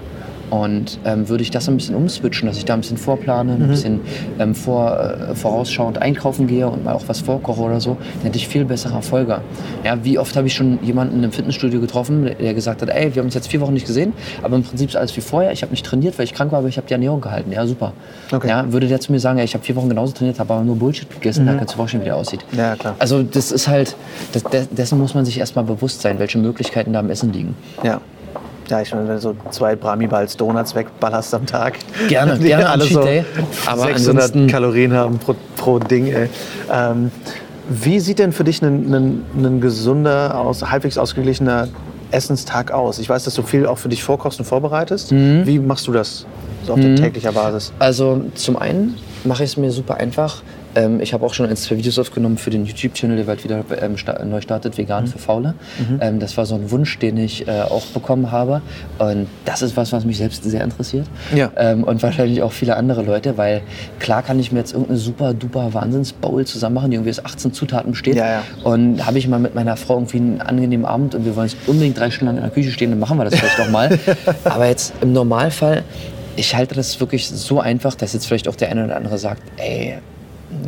Und ähm, würde ich das ein bisschen umswitchen, dass ich da ein bisschen vorplane, ein mhm. bisschen ähm, vor, äh, vorausschauend einkaufen gehe und mal auch was vorkoche oder so, dann hätte ich viel bessere Erfolge. Ja, wie oft habe ich schon jemanden im Fitnessstudio getroffen, der gesagt hat, ey, wir haben uns jetzt vier Wochen nicht gesehen, aber im Prinzip ist alles wie vorher. Ich habe nicht trainiert, weil ich krank war, aber ich habe die Ernährung gehalten. Ja, super. Okay. Ja, würde der zu mir sagen, ey, ich habe vier Wochen genauso trainiert, habe aber nur Bullshit gegessen, mhm. dann kannst du vorstellen, wie der aussieht. Ja, klar. Also das ist halt, das, dessen muss man sich erstmal bewusst sein, welche Möglichkeiten da im Essen liegen. Ja. Ja, ich meine, wenn du so zwei Brahmi-Balls Donuts wegballerst am Tag. Gerne, die gerne alle so Day. Aber 600 Kalorien haben pro, pro Ding. Ey. Ähm, wie sieht denn für dich ein, ein, ein gesunder, aus, halbwegs ausgeglichener Essenstag aus? Ich weiß, dass du viel auch für dich vorkochst und vorbereitest. Mhm. Wie machst du das so auf mhm. täglicher Basis? Also zum einen mache ich es mir super einfach. Ähm, ich habe auch schon ein, zwei Videos aufgenommen für den YouTube-Channel, der bald wieder ähm, sta neu startet, Vegan mhm. für Faule. Mhm. Ähm, das war so ein Wunsch, den ich äh, auch bekommen habe. Und das ist was, was mich selbst sehr interessiert. Ja. Ähm, und wahrscheinlich auch viele andere Leute, weil klar kann ich mir jetzt irgendeine super duper Wahnsinns-Bowl zusammen machen, die irgendwie aus 18 Zutaten besteht. Ja, ja. Und habe ich mal mit meiner Frau irgendwie einen angenehmen Abend und wir wollen jetzt unbedingt drei Stunden lang in der Küche stehen, dann machen wir das vielleicht doch mal. Aber jetzt im Normalfall ich halte das wirklich so einfach, dass jetzt vielleicht auch der eine oder andere sagt, ey,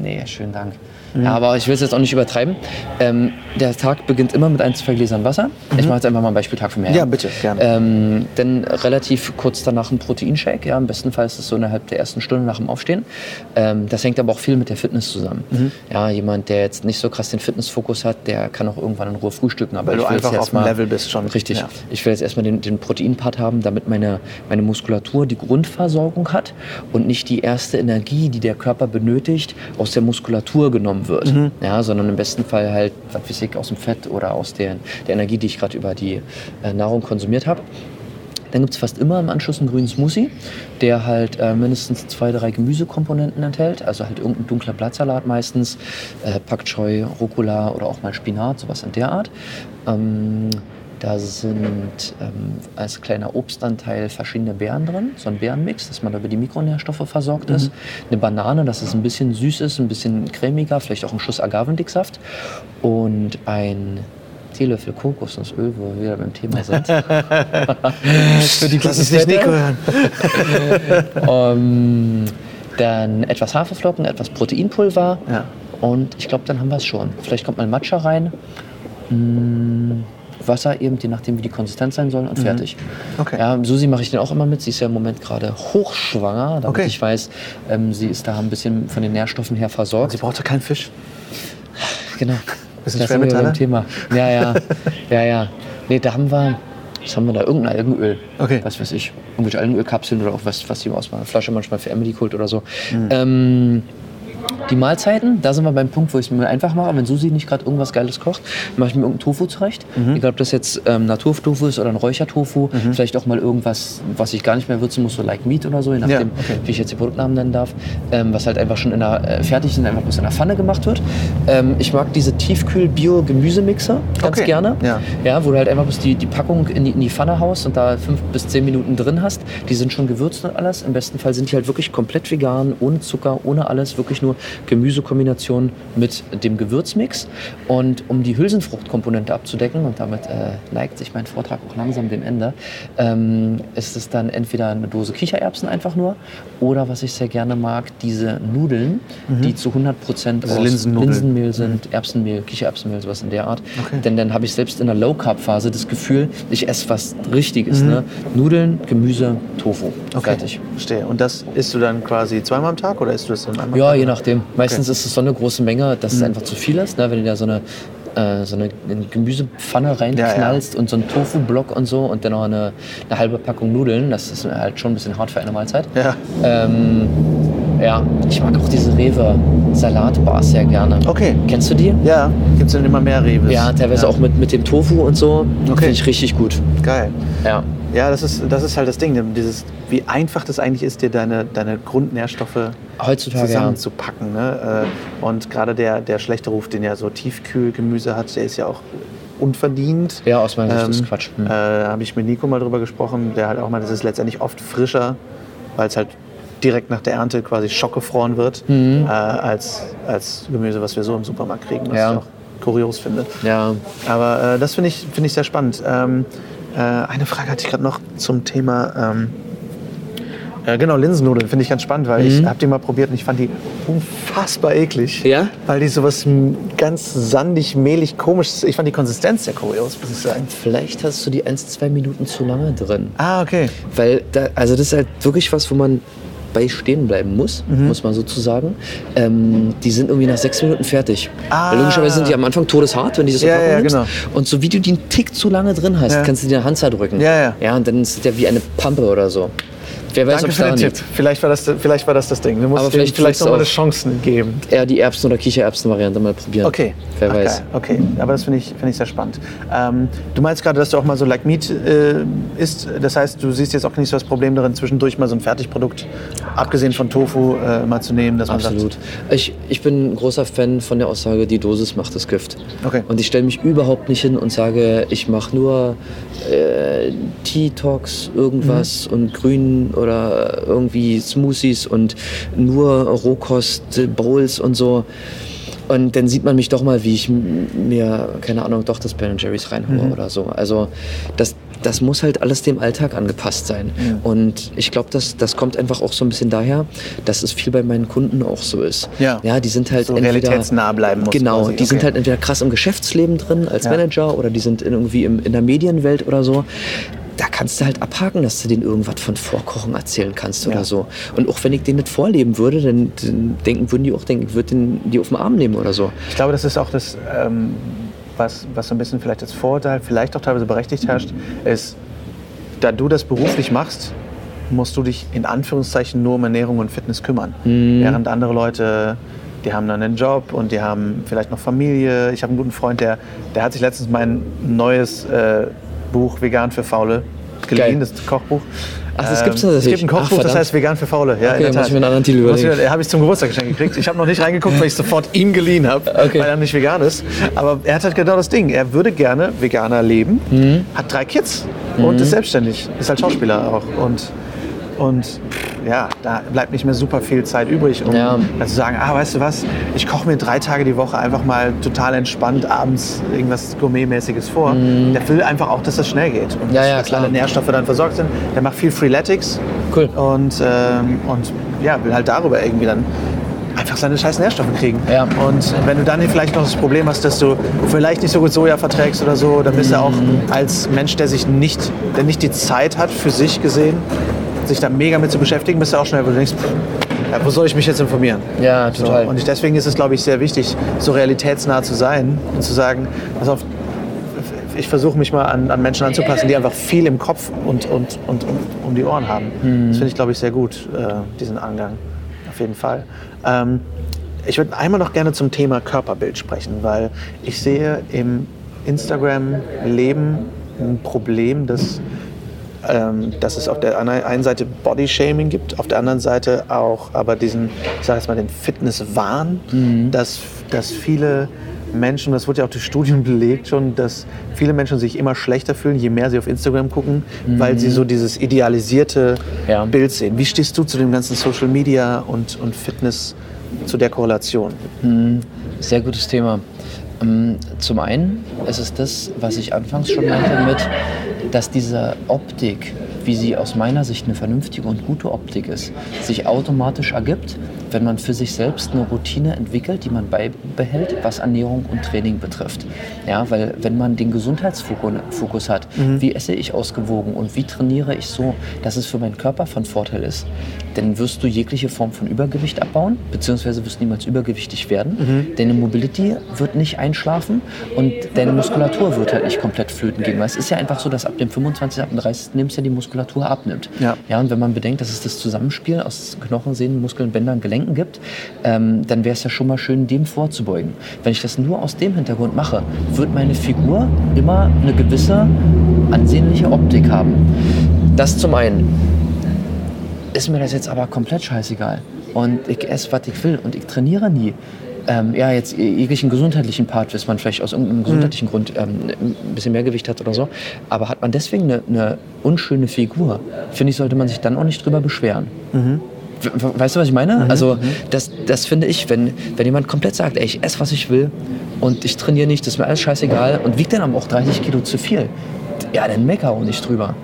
Nee, schönen Dank. Mhm. Aber ich will es jetzt auch nicht übertreiben. Ähm, der Tag beginnt immer mit ein, zwei Gläsern Wasser. Mhm. Ich mache jetzt einfach mal ein Beispieltag für mich. Ja, bitte, gerne. Ähm, dann relativ kurz danach ein Proteinshake. Ja, Im besten Fall ist es so innerhalb der ersten Stunde nach dem Aufstehen. Ähm, das hängt aber auch viel mit der Fitness zusammen. Mhm. Ja, jemand, der jetzt nicht so krass den Fitnessfokus hat, der kann auch irgendwann in Ruhe frühstücken. Aber Weil du einfach auf dem Level bist schon. Richtig. Ja. Ich will jetzt erstmal den, den Proteinpart haben, damit meine, meine Muskulatur die Grundversorgung hat und nicht die erste Energie, die der Körper benötigt, aus der Muskulatur genommen wird. Mhm. Ja, sondern im besten Fall halt, was weiß ich, aus dem Fett oder aus der, der Energie, die ich gerade über die äh, Nahrung konsumiert habe. Dann gibt es fast immer im Anschluss einen grünen Smoothie, der halt äh, mindestens zwei, drei Gemüsekomponenten enthält. Also halt irgendein dunkler Blattsalat meistens, äh, Pak Choi, Rucola oder auch mal Spinat, sowas in der Art. Ähm, da sind ähm, als kleiner Obstanteil verschiedene Beeren drin, so ein Beerenmix, dass man da über die Mikronährstoffe versorgt mhm. ist. Eine Banane, dass es ein bisschen süß ist, ein bisschen cremiger, vielleicht auch ein Schuss Agavendicksaft. Und ein Teelöffel Kokosnussöl, wo wir wieder beim Thema sind. Für die Lass es nicht Nico hören. um, dann etwas Haferflocken, etwas Proteinpulver. Ja. Und ich glaube, dann haben wir es schon. Vielleicht kommt mal Matcha rein. Mm, Wasser eben, je nachdem, wie die Konsistenz sein soll und fertig. Mhm. Okay. Ja, Susi mache ich den auch immer mit. Sie ist ja im Moment gerade hochschwanger, damit Okay. ich weiß, ähm, sie ist da ein bisschen von den Nährstoffen her versorgt. Sie braucht ja keinen Fisch. Genau. Bisschen Da sind wir Schwermetalle? beim Thema. Ja, ja. ja, ja. Nee, da haben wir, was haben wir da? Irgendein Algenöl. Okay. Was weiß ich. Irgendwelche Algenölkapseln oder auch was, was sie aus meiner Flasche manchmal für Emily holt oder so. Mhm. Ähm, die Mahlzeiten, da sind wir beim Punkt, wo ich es mir einfach mache. Wenn Susi nicht gerade irgendwas Geiles kocht, mache ich mir irgendeinen Tofu zurecht. Mhm. Egal, ob das jetzt ähm, Naturtofu ist oder ein Räuchertofu. Vielleicht auch mal irgendwas, was ich gar nicht mehr würzen muss, so like Meat oder so, je nachdem, okay. wie ich jetzt die Produktnamen nennen darf. Ähm, was halt einfach schon in der, äh, fertig in, einfach bloß in der Pfanne gemacht wird. Ähm, ich mag diese Tiefkühl-Bio-Gemüsemixer ganz Okay. gerne. Ja. Ja, wo du halt einfach bloß die, die Packung in die, in die Pfanne haust und da fünf bis zehn Minuten drin hast. Die sind schon gewürzt und alles. Im besten Fall sind die halt wirklich komplett vegan, ohne Zucker, ohne alles. Wirklich nur Gemüsekombination mit dem Gewürzmix. Und um die Hülsenfruchtkomponente abzudecken, und damit äh, neigt sich mein Vortrag auch langsam dem Ende, ähm, ist es dann entweder eine Dose Kichererbsen einfach nur oder was ich sehr gerne mag, diese Nudeln, die zu 100 Prozent aus Linsennudeln. Linsenmehl sind, Erbsenmehl, Kichererbsenmehl, sowas in der Art. Okay. Denn dann habe ich selbst in der Low-Carb-Phase das Gefühl, ich esse was Richtiges. Ne? Nudeln, Gemüse, Tofu. Fertig. Verstehe. Und das isst du dann quasi zweimal am Tag oder isst du das dann einmal? Ja, am Tag? Nachdem. Meistens ist es so eine große Menge, dass es Mhm. einfach zu viel ist. Ne? Wenn du da so eine, äh, so eine eine Gemüsepfanne reinknallst und so einen Tofu-Block und so und dann noch eine, eine halbe Packung Nudeln, das ist halt schon ein bisschen hart für eine Mahlzeit. Ja. Ähm, ja, ich mag auch diese Rewe-Salatbars sehr gerne. Okay. Kennst du die? Ja, gibt es dann immer mehr Reves. Ja, teilweise auch mit, mit dem Tofu und so. Okay. Finde ich richtig gut. Geil. Ja. Ja, das ist, das ist halt das Ding, dieses, wie einfach das eigentlich ist, dir deine, deine Grundnährstoffe Heutzutage, ja. zusammenzupacken. Ne? Äh, Und gerade der, der schlechte Ruf, den ja so Tiefkühlgemüse hat, der ist ja auch unverdient. Ja, aus meiner Sicht Ähm, ist Quatsch. Hm. Äh, Habe ich mit Nico mal drüber gesprochen, der halt auch mal, das ist letztendlich oft frischer, weil es halt direkt nach der Ernte quasi schockgefroren wird, Mhm. äh, als, als Gemüse, was wir so im Supermarkt kriegen, was Ja. ich auch kurios finde. Ja. Aber äh, das finde ich, find ich sehr spannend. Ähm, äh, eine Frage hatte ich gerade noch zum Thema. Ähm, äh, genau, Linsennudeln finde ich ganz spannend, weil ich habe die mal probiert und ich fand die unfassbar eklig. Ja? Weil die sowas ganz sandig, mehlig, komisch. Ich fand die Konsistenz sehr kurios, muss ich sagen. Vielleicht hast du die 1, 2 Minuten zu lange drin. Ah, okay. Weil, da, also das ist halt wirklich was, wo man bei stehen bleiben muss, Mhm. muss man sozusagen. Ähm, die sind irgendwie nach sechs Minuten fertig. Ah. Weil logischerweise sind die am Anfang todeshart, wenn die so Ja, ja, nimmst. genau. Und so wie du die einen Tick zu lange drin hast, Ja. kannst du dir eine Hand zerdrücken. Ja, ja. Ja, und dann ist der wie eine Pampe oder so. Wer weiß, ob es daran liegt. Vielleicht war, das, vielleicht war das das Ding. Du musst Aber vielleicht vielleicht tut's noch mal eine. Chance geben. Eher die Erbsen- oder Kichererbsen-Variante mal probieren. Okay. Wer Ach, weiß. Okay, aber das finde ich, find ich sehr spannend. Ähm, du meinst gerade, dass du auch mal so Like Meat äh, isst. Das heißt, du siehst jetzt auch nicht so das Problem darin, zwischendurch mal so ein Fertigprodukt, abgesehen von Tofu, äh, mal zu nehmen. Dass man Absolut. Sagt, Ich, ich bin ein großer Fan von der Aussage, die Dosis macht das Gift. Okay. Und ich stelle mich überhaupt nicht hin und sage, ich mache nur äh, Tea-Talks, irgendwas und Grün oder irgendwie Smoothies und nur Rohkost, Bowls und so. Und dann sieht man mich doch mal, wie ich mir, keine Ahnung, doch das Ben Jerry's reinhaue oder so. Also das, das muss halt alles dem Alltag angepasst sein. Und ich glaube, das, das kommt einfach auch so ein bisschen daher, dass es viel bei meinen Kunden auch so ist. Ja. ja die sind halt So entweder, realitätsnah bleiben muss Genau, quasi. die sind Okay. halt entweder krass im Geschäftsleben drin als Ja. Manager oder die sind in, irgendwie im, in der Medienwelt oder so. Da kannst du halt abhaken, dass du denen irgendwas von Vorkochen erzählen kannst Ja. oder so. Und auch wenn ich denen nicht vorleben würde, dann, dann denken, würden die auch denken, ich würde die auf den Arm nehmen oder so. Ich glaube, das ist auch das, ähm, was, was so ein bisschen vielleicht als Vorurteil, vielleicht auch teilweise berechtigt herrscht, ist, da du das beruflich machst, musst du dich in Anführungszeichen nur um Ernährung und Fitness kümmern. Während andere Leute, die haben dann einen Job und die haben vielleicht noch Familie. Ich habe einen guten Freund, der, der hat sich letztens mein neues äh, Buch Vegan für Faule geliehen, Geil. das Kochbuch. Ach, das Ähm, gibt's Es tatsächlich? gibt ein Ach, Kochbuch, das verdammt. heißt Vegan für Faule. Ja, Okay, in der muss Tat. ich mir einen anderen Titel Muss überlegen. habe ich zum Geburtstag geschenkt gekriegt. Ich habe noch nicht reingeguckt, weil ich sofort ihm geliehen habe, Okay. weil er nicht vegan ist. Aber er hat halt genau das Ding. Er würde gerne Veganer leben, Mhm. hat drei Kids und ist selbstständig. Ist halt Schauspieler auch. Und Und ja, da bleibt nicht mehr super viel Zeit übrig, um Ja. zu sagen, ah, weißt du was, ich koche mir drei Tage die Woche einfach mal total entspannt abends irgendwas Gourmetmäßiges vor. Der will einfach auch, dass das schnell geht und Mhm. Ja, dass, ja, dass alle Nährstoffe dann versorgt sind. Der macht viel Freeletics Cool. und, ähm, und ja, will halt darüber irgendwie dann einfach seine scheiß Nährstoffe kriegen. Ja. Und wenn du dann vielleicht noch das Problem hast, dass du vielleicht nicht so gut Soja verträgst oder so, dann bist du auch Mhm. als Mensch, der sich nicht, der nicht die Zeit hat, für sich gesehen, sich da mega mit zu beschäftigen, bist du auch schnell, wo du denkst, ja, wo soll ich mich jetzt informieren? Ja, total. So, und deswegen ist es, glaube ich, sehr wichtig, so realitätsnah zu sein und zu sagen, pass auf, ich versuche mich mal an, an Menschen anzupassen, die einfach viel im Kopf und, und, und, um, um die Ohren haben. Mhm. Das finde ich, glaube ich, sehr gut, äh, diesen Angang. Auf jeden Fall. Ähm, ich würde einmal noch gerne zum Thema Körperbild sprechen, weil ich sehe im Instagram-Leben ein Problem, dass, ähm, dass es auf der einen Seite Bodyshaming gibt, auf der anderen Seite auch aber diesen, ich sage jetzt mal, den Fitnesswahn, dass, dass viele Menschen, das wurde ja auch durch Studien belegt schon, dass viele Menschen sich immer schlechter fühlen, je mehr sie auf Instagram gucken, weil sie so dieses idealisierte Ja. Bild sehen. Wie stehst du zu dem ganzen Social Media und, und Fitness, zu der Korrelation? Sehr gutes Thema. Ähm, Zum einen ist es das, was ich anfangs schon meinte mit, dass diese Optik, wie sie aus meiner Sicht eine vernünftige und gute Optik ist, sich automatisch ergibt, wenn man für sich selbst eine Routine entwickelt, die man beibehält, was Ernährung und Training betrifft. Ja, weil wenn man den Gesundheitsfokus Fokus hat, wie esse ich ausgewogen und wie trainiere ich so, dass es für meinen Körper von Vorteil ist, dann wirst du jegliche Form von Übergewicht abbauen, beziehungsweise wirst niemals übergewichtig werden. Deine Mobility wird nicht einschlafen und deine Muskulatur wird halt nicht komplett flöten gehen. Weil es ist ja einfach so, dass ab dem 25., ab dem 30. Lebensjahr die Muskulatur abnimmt. Ja. Ja, und wenn man bedenkt, dass es das Zusammenspiel aus Knochen, Sehnen, Muskeln, Bändern, Gelenken gibt, ähm, dann wäre es ja schon mal schön, dem vorzubeugen. Wenn ich das nur aus dem Hintergrund mache, wird meine Figur immer eine gewisse ansehnliche Optik haben. Das zum einen ist mir das jetzt aber komplett scheißegal. Und ich esse, was ich will und ich trainiere nie. Ähm, ja, jetzt jeglichen gesundheitlichen Part, dass man vielleicht aus irgendeinem gesundheitlichen Grund ähm, ein bisschen mehr Gewicht hat oder so. Aber hat man deswegen eine, eine unschöne Figur, finde ich, sollte man sich dann auch nicht drüber beschweren. We- we- Weißt du, was ich meine? Also, das, das finde ich, wenn, wenn jemand komplett sagt, ey, ich esse, was ich will und ich trainiere nicht, das ist mir alles scheißegal und wiegt dann aber auch 30 Kilo zu viel, ja, dann mecker auch nicht drüber.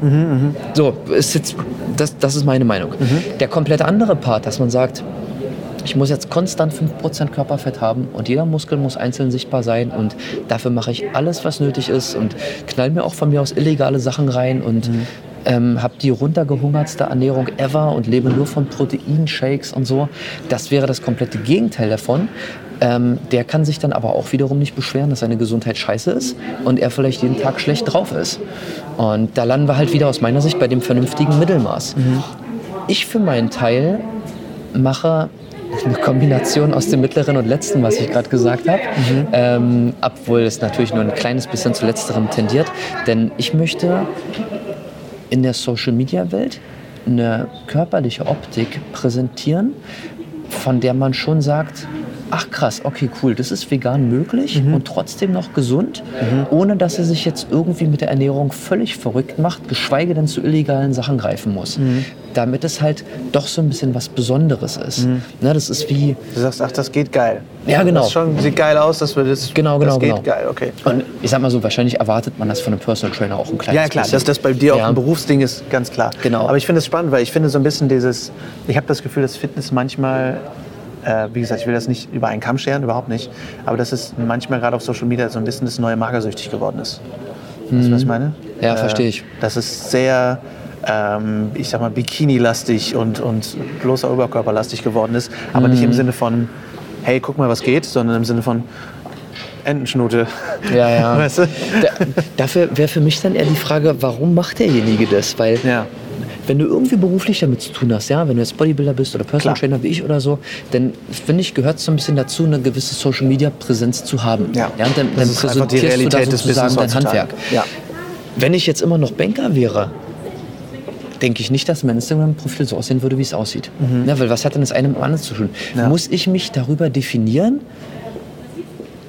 So, ist jetzt, das, das ist meine Meinung. Der komplett andere Part, dass man sagt, ich muss jetzt konstant 5% Körperfett haben und jeder Muskel muss einzeln sichtbar sein und dafür mache ich alles, was nötig ist und knall mir auch von mir aus illegale Sachen rein und ähm, habe die runtergehungertste Ernährung ever und lebe nur von Proteinshakes und so. Das wäre das komplette Gegenteil davon. Ähm, der kann sich dann aber auch wiederum nicht beschweren, dass seine Gesundheit scheiße ist und er vielleicht jeden Tag schlecht drauf ist. Und da landen wir halt wieder aus meiner Sicht bei dem vernünftigen Mittelmaß. Ich für meinen Teil mache eine Kombination aus dem mittleren und letzten, was ich gerade gesagt habe. Ähm, obwohl es natürlich nur ein kleines bisschen zu letzterem tendiert. Denn ich möchte in der Social-Media-Welt eine körperliche Optik präsentieren, von der man schon sagt, ach krass, okay, cool, das ist vegan möglich und trotzdem noch gesund, ohne dass er sich jetzt irgendwie mit der Ernährung völlig verrückt macht, geschweige denn zu illegalen Sachen greifen muss. Damit es halt doch so ein bisschen was Besonderes ist. Ne, das ist wie, Du sagst, ach, das geht geil. Ja, genau. Das schon, sieht geil aus, dass wir das. Genau, genau, Das geht genau. geil, okay. und ich sag mal so, wahrscheinlich erwartet man das von einem Personal Trainer auch ein kleines Ja, klar, bisschen. dass das bei dir auch Ja. ein Berufsding ist, ganz klar. Genau. Aber ich finde es spannend, weil ich finde so ein bisschen dieses, ich habe das Gefühl, dass Fitness manchmal, äh, wie gesagt, ich will das nicht über einen Kamm scheren, überhaupt nicht, aber dass es manchmal gerade auf Social Media so ein bisschen das neue magersüchtig geworden ist. Weißt du, was ich meine? Mhm. Äh, Ja, verstehe ich. Das ist sehr, ähm, ich sag mal, Bikini-lastig und, und bloßer Oberkörperlastig geworden ist, aber nicht Mhm. im Sinne von, hey, guck mal, was geht, sondern im Sinne von Entenschnute. Ja, ja. Weißt du? Da, dafür wäre für mich dann eher die Frage, warum macht derjenige das? Weil Ja. Wenn du irgendwie beruflich damit zu tun hast, ja, wenn du jetzt Bodybuilder bist oder Personal Klar. Trainer wie ich oder so, dann finde ich, gehört es so ein bisschen dazu, eine gewisse Social Media Präsenz zu haben. Ja. und dann, Das dann ist einfach die präsentierst du da sozusagen dein. Handwerk. Ja. Wenn ich jetzt immer noch Banker wäre, denke ich nicht, dass mein Instagram-Profil so aussehen würde, wie es aussieht. Ja, weil was hat denn das eine mit dem anderen zu tun? Mhm. Ja. Muss ich mich darüber definieren,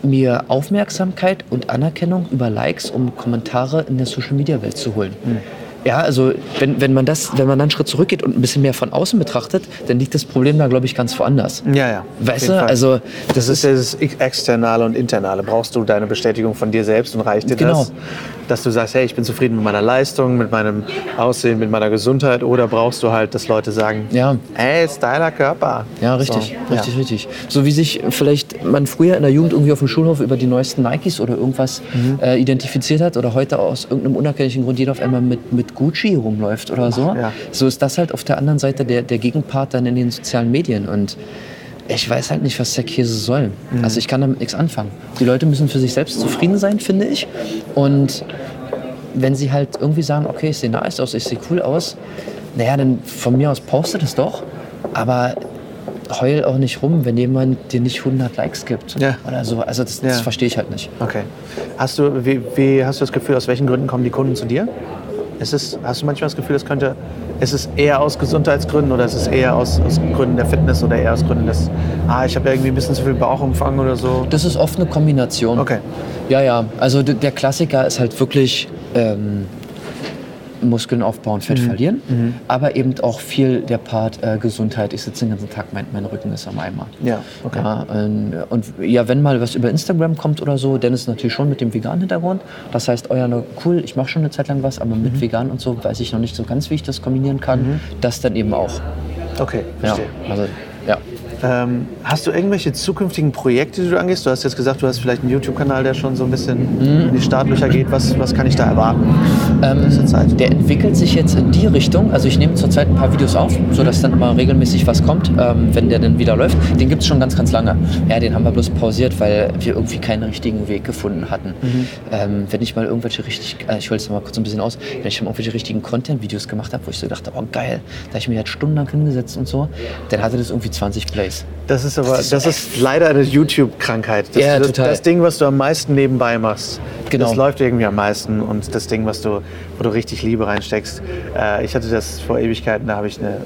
mir Aufmerksamkeit und Anerkennung über Likes, um Kommentare in der Social-Media-Welt zu holen? Mhm. Ja, also wenn, wenn man das, wenn man dann einen Schritt zurückgeht und ein bisschen mehr von außen betrachtet, dann liegt das Problem da, glaube ich, ganz woanders. Ja, ja. Weißt du, also das, das ist das Externale und Internale. Brauchst du deine Bestätigung von dir selbst und reicht dir genau. das? Dass du sagst, hey, ich bin zufrieden mit meiner Leistung, mit meinem Aussehen, mit meiner Gesundheit oder brauchst du halt, dass Leute sagen, ja. hey, styler Körper. Ja, richtig, so, richtig, ja. richtig. So wie sich vielleicht man früher in der Jugend irgendwie auf dem Schulhof über die neuesten Nikes oder irgendwas mhm. äh, identifiziert hat oder heute aus irgendeinem unerkennlichen Grund jeder auf einmal mit, mit Gucci rumläuft oder so. Ja. So ist das halt auf der anderen Seite der, der Gegenpart dann in den sozialen Medien. Und ich weiß halt nicht, was der Käse soll. Mhm. Also ich kann damit nichts anfangen. Die Leute müssen für sich selbst zufrieden sein, finde ich. Und wenn sie halt irgendwie sagen, okay, ich sehe nice aus, ich sehe cool aus, naja, dann von mir aus postet es doch. Aber heul auch nicht rum, wenn jemand dir nicht 100 Likes gibt ja. oder so. Also das, das ja. verstehe ich halt nicht. Okay. Hast du, wie, wie, hast du das Gefühl, aus welchen Gründen kommen die Kunden zu dir? Ist es, hast du manchmal das Gefühl, es könnte, ist es eher aus Gesundheitsgründen oder ist es eher aus, aus Gründen der Fitness oder eher aus Gründen des, ah, ich habe irgendwie ein bisschen zu viel Bauchumfang oder so? Das ist oft eine Kombination. Okay. Ja, ja. Also der Klassiker ist halt wirklich ähm, Muskeln aufbauen, Fett mhm. verlieren, mhm. aber eben auch viel der Part äh, Gesundheit. Ich sitze den ganzen Tag, mein, mein Rücken ist am Eimer. Ja, okay. Ja, und, und, ja, wenn mal was über Instagram kommt oder so, dann ist es natürlich schon mit dem veganen Hintergrund. Das heißt, oh ja, cool, ich mache schon eine Zeit lang was, aber mit mhm. vegan und so weiß ich noch nicht so ganz, wie ich das kombinieren kann. Mhm. Das dann eben auch. Okay, verstehe. Ja, also. Ähm, hast du irgendwelche zukünftigen Projekte, die du angehst? Du hast jetzt gesagt, du hast vielleicht einen YouTube-Kanal, der schon so ein bisschen mhm. in die Startlöcher geht. Was, was kann ich da erwarten? Ähm, der entwickelt sich jetzt in die Richtung. Also ich nehme zurzeit ein paar Videos auf, sodass dann mal regelmäßig was kommt, ähm, wenn der dann wieder läuft. Den gibt es schon ganz, ganz lange. Ja, den haben wir bloß pausiert, weil wir irgendwie keinen richtigen Weg gefunden hatten. Mhm. Ähm, wenn ich mal irgendwelche richtig, äh, ich hole es mal kurz ein bisschen aus, wenn ich mal irgendwelche richtigen Content-Videos gemacht habe, wo ich so dachte, oh geil, da habe ich mich jetzt stundenlang hingesetzt und so, dann hatte das irgendwie 20 Plays. Plays. Das ist aber, das ist, das ist leider eine YouTube-Krankheit. Das, ja, das, total. das Ding, was du am meisten nebenbei machst, genau. das läuft irgendwie am meisten. Und das Ding, was du, wo du richtig Liebe reinsteckst. Äh, ich hatte das vor Ewigkeiten, da habe ich eine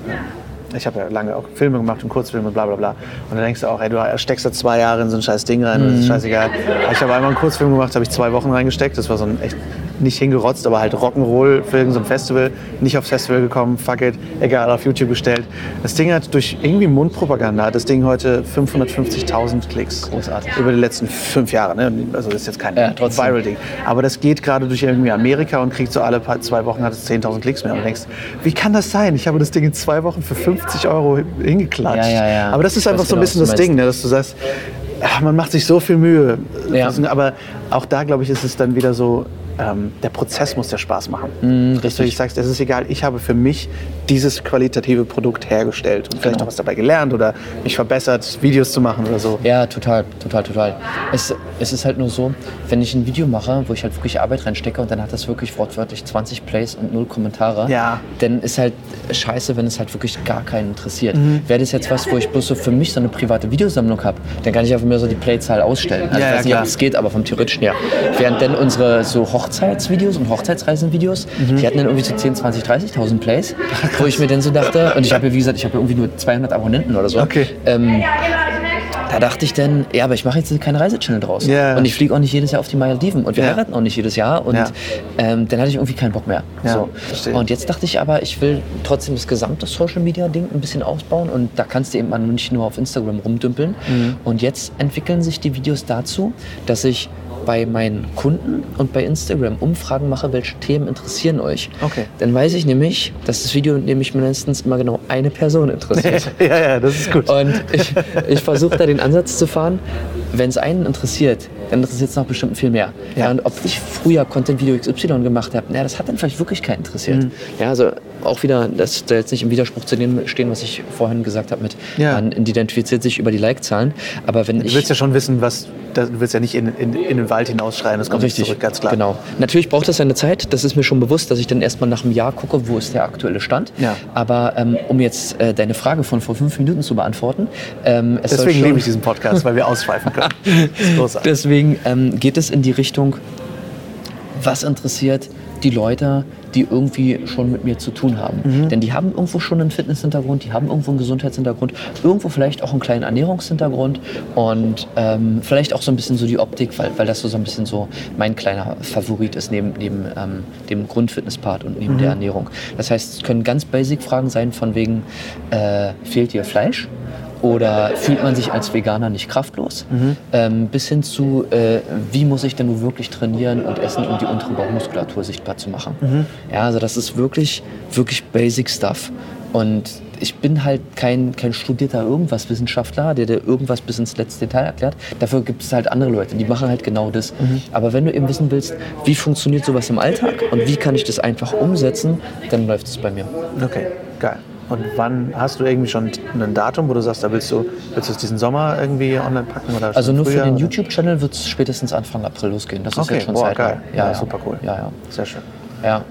ich habe ja lange auch Filme gemacht und Kurzfilme und bla bla bla. Und dann denkst du auch, ey, du steckst da zwei Jahre in so ein scheiß Ding rein mhm. und das ist scheißegal. Ich habe einmal einen Kurzfilm gemacht, habe ich zwei Wochen reingesteckt. Das war so ein echt nicht hingerotzt, aber halt Rock'n'Roll für irgendein so Festival. Nicht aufs Festival gekommen, fuck it, egal, auf YouTube gestellt. Das Ding hat durch irgendwie Mundpropaganda, hat das Ding heute 550.000 Klicks. Großartig. Über die letzten fünf Jahre. Ne? Also das ist jetzt kein ja, Viral-Ding. Aber das geht gerade durch irgendwie Amerika und kriegt so alle zwei Wochen hat es 10.000 Klicks mehr. Und du denkst, wie kann das sein? Ich habe das Ding in zwei Wochen für 50 Euro hingeklatscht. Ja, ja, ja. Aber das ist einfach so ein genau, bisschen das Ding, ne? dass du sagst, man macht sich so viel Mühe. Ja. Aber auch da, glaube ich, ist es dann wieder so, ähm, der Prozess muss dir Spaß machen. Mm, dass du sagst, es ist egal, ich habe für mich dieses qualitative Produkt hergestellt und vielleicht genau. auch was dabei gelernt oder mich verbessert, Videos zu machen oder so. Ja, total, total, total. Es, es ist halt nur so, wenn ich ein Video mache, wo ich halt wirklich Arbeit reinstecke und dann hat das wirklich wortwörtlich 20 Plays und null Kommentare, ja. dann ist halt scheiße, wenn es halt wirklich gar keinen interessiert. Mhm. Wäre das jetzt was, wo ich bloß so für mich so eine private Videosammlung habe, dann kann ich einfach mir so die Playzahl ausstellen. Also ja, ich weiß ja, nicht, ob es geht, aber vom theoretischen her. Während dann unsere so Hoch Hochzeitsvideos und Hochzeitsreisenvideos. Mhm. Die hatten dann irgendwie so 10, 20, 30.000 Plays, wo ich mir dann so dachte, und ich habe ja, wie gesagt, ich habe ja irgendwie nur 200 Abonnenten oder so. Okay. Ähm, da dachte ich dann, ja, aber ich mache jetzt keine Reisechannel draus. Yeah. Und ich fliege auch nicht jedes Jahr auf die Malediven. Und wir yeah. heiraten auch nicht jedes Jahr. Und yeah. ähm, dann hatte ich irgendwie keinen Bock mehr. Ja, so. Und jetzt dachte ich aber, ich will trotzdem das gesamte Social Media Ding ein bisschen ausbauen. Und da kannst du eben nicht nur auf Instagram rumdümpeln. Mhm. Und jetzt entwickeln sich die Videos dazu, dass ich bei meinen Kunden und bei Instagram Umfragen mache, welche Themen interessieren euch. Okay. Dann weiß ich nämlich, dass das Video nämlich mindestens immer genau eine Person interessiert. ja, ja, das ist gut. Und ich, ich versuche da den Ansatz zu fahren, wenn es einen interessiert, dann interessiert es noch bestimmt viel mehr. Ja. ja. und ob ich früher Content-Video XY gemacht habe, das hat dann vielleicht wirklich keinen interessiert. Mhm. Ja, also auch wieder, das soll jetzt nicht im Widerspruch zu dem stehen, was ich vorhin gesagt habe mit, ja. man identifiziert sich über die Like-Zahlen. Aber wenn du ich... willst ja schon wissen, was, du willst ja nicht in, in, in den Wald hinausschreien, das kommt Richtig, zurück, ganz klar. Genau. Natürlich braucht das seine Zeit, das ist mir schon bewusst, dass ich dann erstmal nach einem Jahr gucke, wo ist der aktuelle Stand. Ja. Aber ähm, um jetzt äh, deine Frage von vor fünf Minuten zu beantworten, ähm, Deswegen liebe ich diesen Podcast, weil wir ausschweifen können. Deswegen ähm, geht es in die Richtung, was interessiert die Leute, die irgendwie schon mit mir zu tun haben. Mhm. Denn die haben irgendwo schon einen Fitnesshintergrund, die haben irgendwo einen Gesundheitshintergrund, irgendwo vielleicht auch einen kleinen Ernährungshintergrund und ähm, vielleicht auch so ein bisschen so die Optik, weil, weil das so, so ein bisschen so mein kleiner Favorit ist neben, neben ähm, dem Grundfitnesspart und neben der Ernährung. Das heißt, es können ganz basic Fragen sein von wegen, äh, fehlt dir Fleisch? Oder fühlt man sich als Veganer nicht kraftlos? Ähm, bis hin zu, äh, wie muss ich denn nun wirklich trainieren und essen, um die untere Bauchmuskulatur sichtbar zu machen? Ja, also das ist wirklich, wirklich Basic Stuff. Und ich bin halt kein, kein studierter irgendwas Wissenschaftler, der dir irgendwas bis ins letzte Detail erklärt. Dafür gibt es halt andere Leute, die machen halt genau das. Aber wenn du eben wissen willst, wie funktioniert sowas im Alltag und wie kann ich das einfach umsetzen, dann läuft es bei mir. Okay, geil. Und wann hast du irgendwie schon ein Datum, wo du sagst, da willst du, willst du es diesen Sommer irgendwie online packen? Oder Also nur für früher, den oder? YouTube-Channel wird es spätestens Anfang April losgehen. Das ist Okay, jetzt schon boah, Zeit. geil. Ja, Ja, ja, super cool. Ja, ja. Sehr schön. Ja.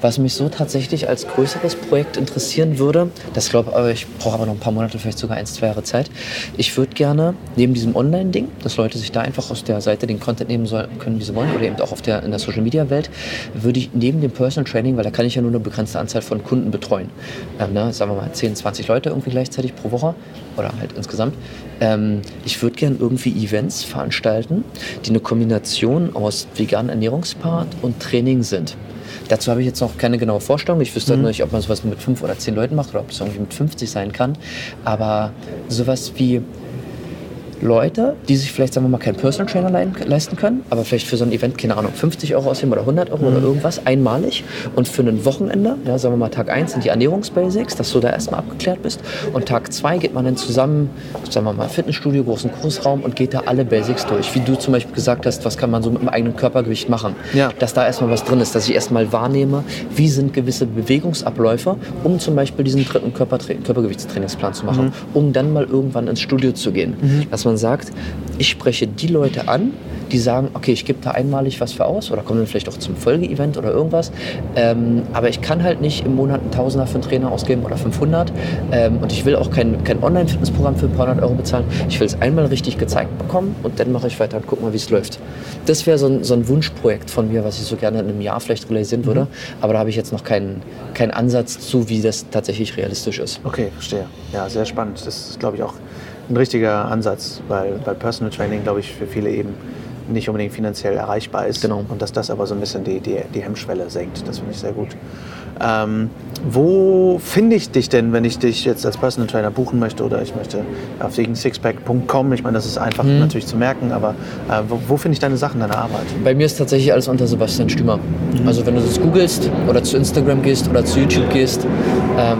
Was mich so tatsächlich als größeres Projekt interessieren würde, das glaube ich brauche aber noch ein paar Monate, vielleicht sogar ein, zwei Jahre Zeit. Ich würde gerne neben diesem Online-Ding, dass Leute sich da einfach aus der Seite den Content nehmen sollen, können, wie sie wollen, oder eben auch auf der, in der Social-Media-Welt, würde ich neben dem Personal Training, weil da kann ich ja nur eine begrenzte Anzahl von Kunden betreuen, ähm, ne, sagen wir mal 10, 20 Leute irgendwie gleichzeitig pro Woche oder halt insgesamt. Ähm, ich würde gerne irgendwie Events veranstalten, die eine Kombination aus veganen Ernährungspart und Training sind. Dazu habe ich jetzt noch keine genaue Vorstellung. Ich wüsste halt nicht, ob man sowas mit fünf oder zehn Leuten macht oder ob es irgendwie mit 50 sein kann. Aber sowas wie Leute, die sich vielleicht, sagen wir mal, keinen Personal Trainer leisten können, aber vielleicht für so ein Event, keine Ahnung, 50 Euro ausgeben oder 100 Euro oder irgendwas einmalig und für ein Wochenende, ja, sagen wir mal, Tag 1 sind die Ernährungsbasics, dass du da erstmal abgeklärt bist und Tag 2 geht man dann zusammen, sagen wir mal, Fitnessstudio, großen Kursraum und geht da alle Basics durch. Wie du zum Beispiel gesagt hast, was kann man so mit dem eigenen Körpergewicht machen? Ja. Dass da erstmal was drin ist, dass ich erstmal wahrnehme, wie sind gewisse Bewegungsabläufe, um zum Beispiel diesen dritten Körpertra Körpergewichtstrainingsplan zu machen, um dann mal irgendwann ins Studio zu gehen. Dass man sagt, ich spreche die Leute an, die sagen, okay, ich gebe da einmalig was für aus oder kommen dann vielleicht auch zum Folgeevent oder irgendwas. Ähm, aber ich kann halt nicht im Monat einen Tausender für einen Trainer ausgeben oder 500. Ähm, und ich will auch kein, kein Online-Fitnessprogramm für ein paar hundert Euro bezahlen. Ich will es einmal richtig gezeigt bekommen und dann mache ich weiter und guck mal, wie es läuft. Das wäre so ein, so ein Wunschprojekt von mir, was ich so gerne in einem Jahr vielleicht realisieren würde. Aber da habe ich jetzt noch keinen, keinen Ansatz zu, wie das tatsächlich realistisch ist. Okay, verstehe. Ja, sehr spannend. Das ist, glaube ich, auch ein richtiger Ansatz, weil, weil Personal Training, glaube ich, für viele eben nicht unbedingt finanziell erreichbar ist. Genau. Und dass das aber so ein bisschen die, die, die Hemmschwelle senkt. Das finde ich sehr gut. Ähm, wo finde ich dich denn, wenn ich dich jetzt als Personal Trainer buchen möchte oder ich möchte auf sixpack.com? Ich meine, das ist einfach Mhm. natürlich zu merken, aber äh, wo, wo finde ich deine Sachen, deine Arbeit? Bei mir ist tatsächlich alles unter Sebastian Stümer. Also wenn du das googelst oder zu Instagram gehst oder zu YouTube gehst, ähm,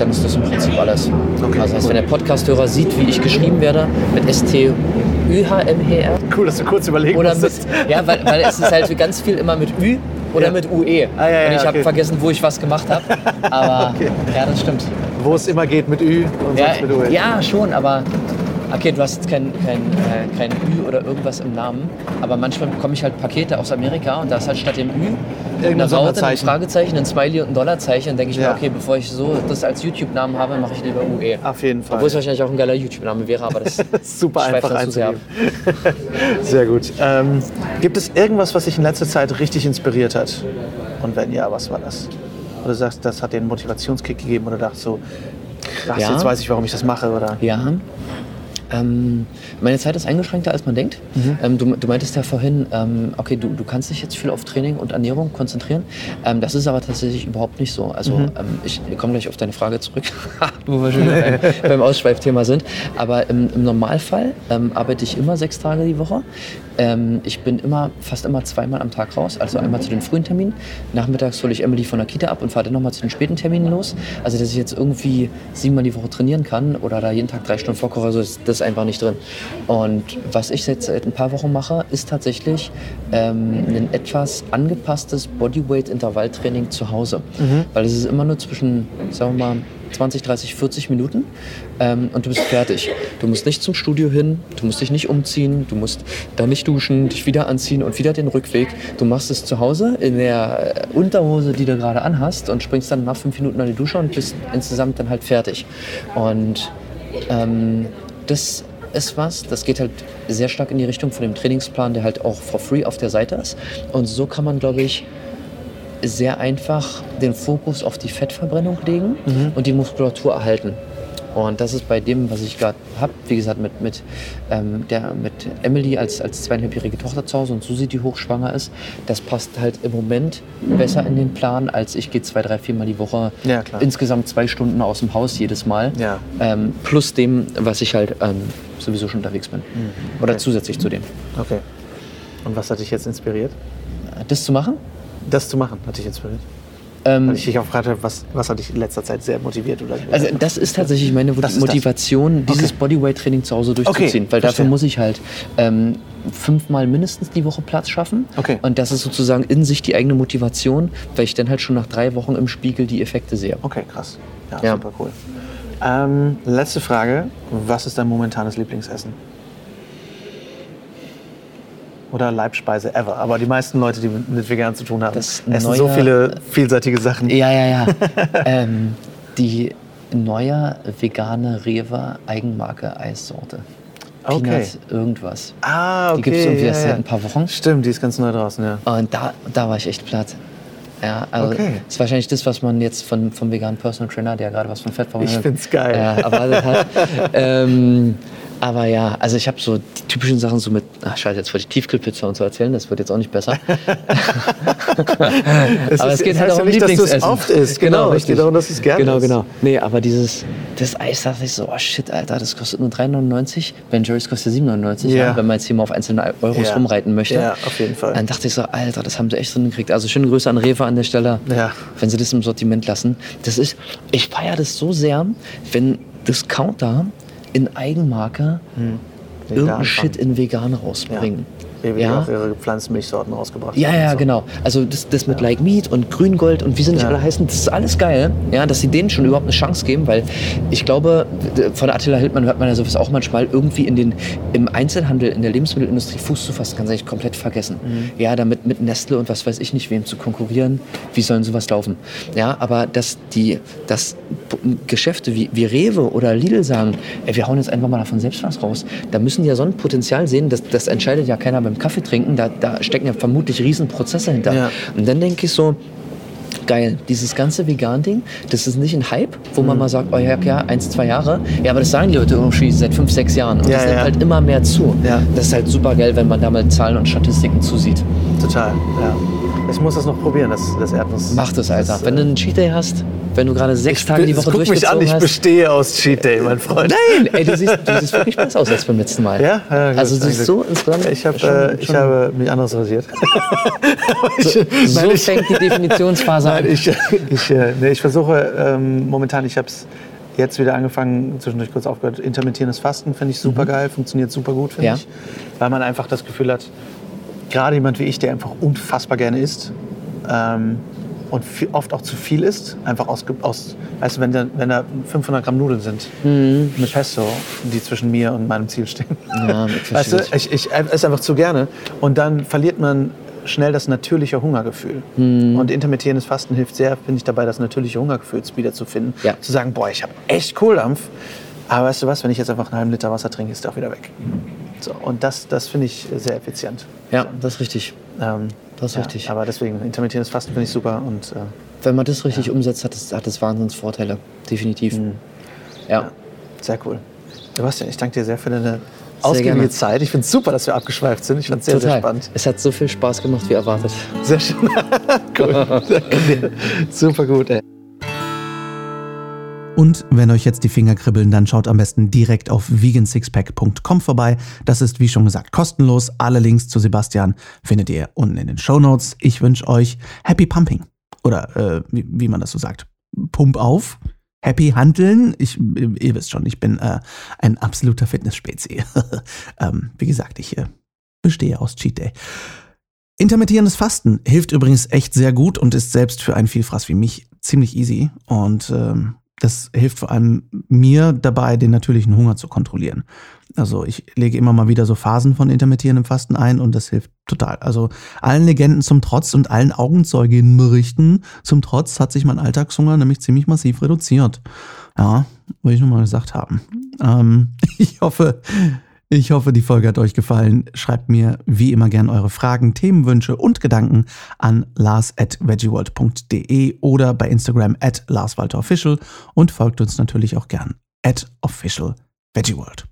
dann ist das im Prinzip alles. Okay, also heißt, cool. wenn der Podcasthörer sieht, wie ich geschrieben werde, mit S-T-U-H-M-E-R Cool, dass du kurz überlegen oder mit, musstest. ja, weil, weil es ist halt ganz viel immer mit Ü oder Ja. mit UE. Ah, ja, ja, Und ich habe okay. vergessen, wo ich was gemacht habe. Aber ja, das stimmt. Wo es immer geht mit Ü und Ja, sonst mit UE. ja, schon, aber okay, du hast jetzt kein, kein, äh, kein Ü oder irgendwas im Namen, aber manchmal bekomme ich halt Pakete aus Amerika und da ist halt statt dem Ü Irgendein eine Raute, ein. Fragezeichen, ein Smiley und ein Dollarzeichen. Dann denke ich Ja. mir, okay, bevor ich so das als YouTube-Namen habe, mache ich lieber UE. Auf jeden Fall. Obwohl es wahrscheinlich auch ein geiler YouTube-Name wäre, aber das Super einfach einzugeben. Sehr gut. Ähm, gibt es irgendwas, was dich in letzter Zeit richtig inspiriert hat? Und wenn ja, was war das? Oder du sagst, das hat dir einen Motivationskick gegeben oder dachtest so, krass, Ja. jetzt weiß ich, warum ich das mache oder? Ja. Ähm, meine Zeit ist eingeschränkter, als man denkt. Ähm, du, du meintest ja vorhin, ähm, okay, du, du kannst dich jetzt viel auf Training und Ernährung konzentrieren. Ähm, das ist aber tatsächlich überhaupt nicht so. Also ähm, ich komme gleich auf deine Frage zurück, wo wir schon beim, beim Ausschweifthema sind. Aber im, im Normalfall ähm, arbeite ich immer sechs Tage die Woche. Ähm, ich bin immer, fast immer zweimal am Tag raus. Also einmal zu den frühen Terminen. Nachmittags hole ich Emily von der Kita ab und fahre dann nochmal zu den späten Terminen los. Also dass ich jetzt irgendwie siebenmal die Woche trainieren kann oder da jeden Tag drei Stunden vorkoche, also ist das einfach nicht drin. Und was ich jetzt seit ein paar Wochen mache, ist tatsächlich ähm, ein etwas angepasstes Bodyweight-Intervalltraining zu Hause. Weil es ist immer nur zwischen, sagen wir mal, 20, 30, 40 Minuten ähm, und du bist fertig. Du musst nicht zum Studio hin, du musst dich nicht umziehen, du musst da nicht duschen, dich wieder anziehen und wieder den Rückweg. Du machst es zu Hause in der äh, Unterhose, die du gerade anhast und springst dann nach fünf Minuten an die Dusche und bist insgesamt dann halt fertig. Und ähm, das ist was, das geht halt sehr stark in die Richtung von dem Trainingsplan, der halt auch for free auf der Seite ist. Und so kann man, glaube ich, sehr einfach den Fokus auf die Fettverbrennung legen und die Muskulatur erhalten. Und das ist bei dem, was ich gerade habe, wie gesagt, mit, mit, ähm, der, mit Emily als, als zweieinhalbjährige Tochter zu Hause und Susi, die hochschwanger ist, das passt halt im Moment besser in den Plan, als ich gehe zwei, drei, viermal die Woche Ja, insgesamt zwei Stunden aus dem Haus jedes Mal. Ja. Ähm, plus dem, was ich halt ähm, sowieso schon unterwegs bin. Oder Okay. zusätzlich zu dem. Okay. Und was hat dich jetzt inspiriert? Das zu machen? Das zu machen, hat dich inspiriert? Ähm, Weil ich dich auch gefragt habe, was, was hat dich in letzter Zeit sehr motiviert? Oder Also das ist tatsächlich meine Das. Motivation, dieses Okay. Bodyweight-Training zu Hause durchzuziehen. Okay, weil dafür muss ich halt ähm, fünfmal mindestens die Woche Platz schaffen. Okay. Und das ist sozusagen in sich die eigene Motivation, weil ich dann halt schon nach drei Wochen im Spiegel die Effekte sehe. Okay, krass. Ja, Ja. super cool. Ähm, letzte Frage. Was ist dein momentanes Lieblingsessen? Oder Leibspeise ever. Aber die meisten Leute, die mit vegan zu tun haben, Das essen so neue- viele vielseitige Sachen. Ja, ja, ja. ähm, die neue vegane Rewe Eigenmarke Eissorte. Okay. Peanuts irgendwas. Ah, okay. Die gibt es irgendwie erst ja, seit ja. ein paar Wochen. Stimmt, die ist ganz neu draußen, ja. Und da, da war ich echt platt. Ja, also Okay. das ist wahrscheinlich das, was man jetzt von, vom veganen Personal Trainer, der gerade was von Fettverbrennung Ich find's geil. Ja, erwartet hat. ähm, aber ja, also ich habe so die typischen Sachen so mit, ach scheiße, jetzt wollte ich Tiefkühlpizza und so erzählen, das wird jetzt auch nicht besser. Es aber ist- es geht halt auch ja um nicht, dass du es oft isst. Genau, es geht darum, dass es gerne Genau, genau. Nee, aber dieses, das Eis dachte ich so, oh shit, Alter, das kostet nur 3,99. Ben Jerry's kostet 7,99, Ja. ja. wenn man jetzt hier mal auf einzelne Euros Ja. rumreiten möchte. Ja, auf jeden Fall. Dann dachte ich so, Alter, das haben sie echt drin gekriegt. Also schöne Grüße an Rewe an der Stelle, Ja. wenn sie das im Sortiment lassen. Das ist, ich feiere das so sehr, wenn Discounter in Eigenmarke irgendeinen Vegan Shit in vegan rausbringen. Rewe die Ja. ihre Pflanzenmilchsorten rausgebracht Ja, haben ja, und so. genau. Also das, das mit Like Meat und Grüngold und wie sie nicht Ja. alle heißen, das ist alles geil, ja, dass sie denen schon überhaupt eine Chance geben, weil ich glaube, von Attila Hildmann hört man ja sowas auch manchmal, irgendwie in den, im Einzelhandel, in der Lebensmittelindustrie Fuß zu fassen, kann eigentlich komplett vergessen. Mhm. Ja, damit mit Nestle und was weiß ich nicht wem zu konkurrieren, wie sollen sowas laufen? Ja, aber dass die, dass Geschäfte wie, wie Rewe oder Lidl sagen, ey, wir hauen jetzt einfach mal davon selbst was raus, da müssen die ja so ein Potenzial sehen, das, das entscheidet ja keiner beim Kaffee trinken, da, da stecken ja vermutlich riesen Prozesse hinter. Ja. Und dann denke ich so, geil, dieses ganze Vegan-Ding, das ist nicht ein Hype, wo Mhm. man mal sagt, oh ja, ja, eins, zwei Jahre. Ja, aber das sagen die Leute irgendwie seit fünf, sechs Jahren. Und Ja, das nimmt ja. halt immer mehr zu. Ja. Das ist halt super geil, wenn man da mal Zahlen und Statistiken zusieht. Total, ja. Ich muss das noch probieren, das, das Erdnuss. Mach das, Alter. Das, wenn du einen Cheat Day hast, wenn du gerade sechs ich Tage die Woche guck mich an, durchgezogen ich hast. bestehe aus Cheat Day, mein Freund. Nein, ey, du siehst, du siehst wirklich besser aus als beim letzten Mal. Ja, ja Also du siehst so insgesamt. Ich habe schon- äh, ich schon- habe mich anders rasiert. ich, so nein, fängt die Definitionsphase nein, an. ich, ich, äh, nee, ich versuche ähm, momentan, ich habe es jetzt wieder angefangen, zwischendurch kurz aufgehört, intermittierendes Fasten finde ich super geil, funktioniert super gut, finde Ja. ich. Weil man einfach das Gefühl hat, gerade jemand wie ich, der einfach unfassbar gerne isst ähm, und viel, oft auch zu viel isst, einfach aus, aus weißt du, wenn da, wenn da 500 Gramm Nudeln sind mit Pesto, die zwischen mir und meinem Ziel stehen. Ja, ich Weißt du, ich, ich esse einfach zu gerne. Und dann verliert man schnell das natürliche Hungergefühl. Mhm. Und intermittierendes Fasten hilft sehr, finde ich, dabei, das natürliche Hungergefühl wiederzufinden. Ja. Zu sagen, boah, ich habe echt Kohldampf. Aber weißt du was, wenn ich jetzt einfach einen halben Liter Wasser trinke, ist der auch wieder weg. So, und das, das finde ich sehr effizient. Ja, das ist richtig. Ähm, Das ist ja, richtig. Aber deswegen, intermittierendes Fasten finde ich super. Und äh, Wenn man das richtig umsetzt, hat es, hat Wahnsinnsvorteile. Definitiv. Ja. sehr cool. Sebastian, ich danke dir sehr für deine ausgiebige. Zeit. Ich finde es super, dass wir abgeschweift sind. Ich fand es sehr, sehr spannend. Es hat so viel Spaß gemacht wie erwartet. Sehr schön. cool. Super gut, ey. Und wenn euch jetzt die Finger kribbeln, dann schaut am besten direkt auf vegansixpack.com vorbei. Das ist wie schon gesagt kostenlos. Alle Links zu Sebastian findet ihr unten in den Show Notes. Ich wünsche euch Happy Pumping. Oder äh, wie, wie man das so sagt. Pump auf. Happy Handeln. Ich, ihr wisst schon, ich bin äh, ein absoluter Fitness-Spezi. ähm, wie gesagt, ich äh, bestehe aus Cheat Day. Intermittierendes Fasten hilft übrigens echt sehr gut und ist selbst für einen Vielfraß wie mich ziemlich easy. Und ähm, das hilft vor allem mir dabei, den natürlichen Hunger zu kontrollieren. Also ich lege immer mal wieder so Phasen von intermittierendem Fasten ein und das hilft total. Also allen Legenden zum Trotz und allen Augenzeuginnenberichten zum Trotz hat sich mein Alltagshunger nämlich ziemlich massiv reduziert. Ja, wollte ich nur mal gesagt haben. Ähm, ich hoffe, Ich hoffe, die Folge hat euch gefallen. Schreibt mir wie immer gern eure Fragen, Themenwünsche und Gedanken an lars at veggieworld.de oder bei Instagram at larswalterofficial und folgt uns natürlich auch gern at official veggieworld.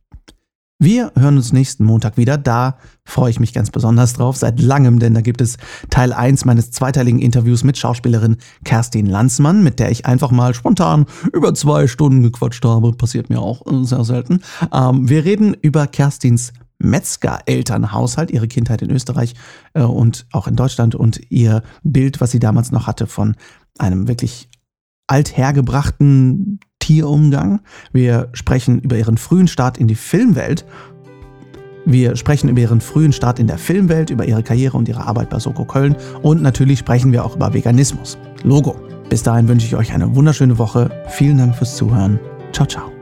Wir hören uns nächsten Montag wieder. Da freue ich mich ganz besonders drauf, seit langem, denn da gibt es Teil 1 meines zweiteiligen Interviews mit Schauspielerin Kerstin Lanzmann, mit der ich einfach mal spontan über zwei Stunden gequatscht habe. Passiert mir auch äh, sehr selten. Ähm, wir reden über Kerstins Metzger-Elternhaushalt, ihre Kindheit in Österreich äh, und auch in Deutschland und ihr Bild, was sie damals noch hatte von einem wirklich althergebrachten Tierumgang. Wir sprechen über ihren frühen Start in die Filmwelt. Wir sprechen über ihren frühen Start in der Filmwelt, über ihre Karriere und ihre Arbeit bei Soko Köln und natürlich sprechen wir auch über Veganismus. Logo. Bis dahin wünsche ich euch eine wunderschöne Woche. Vielen Dank fürs Zuhören. Ciao, ciao.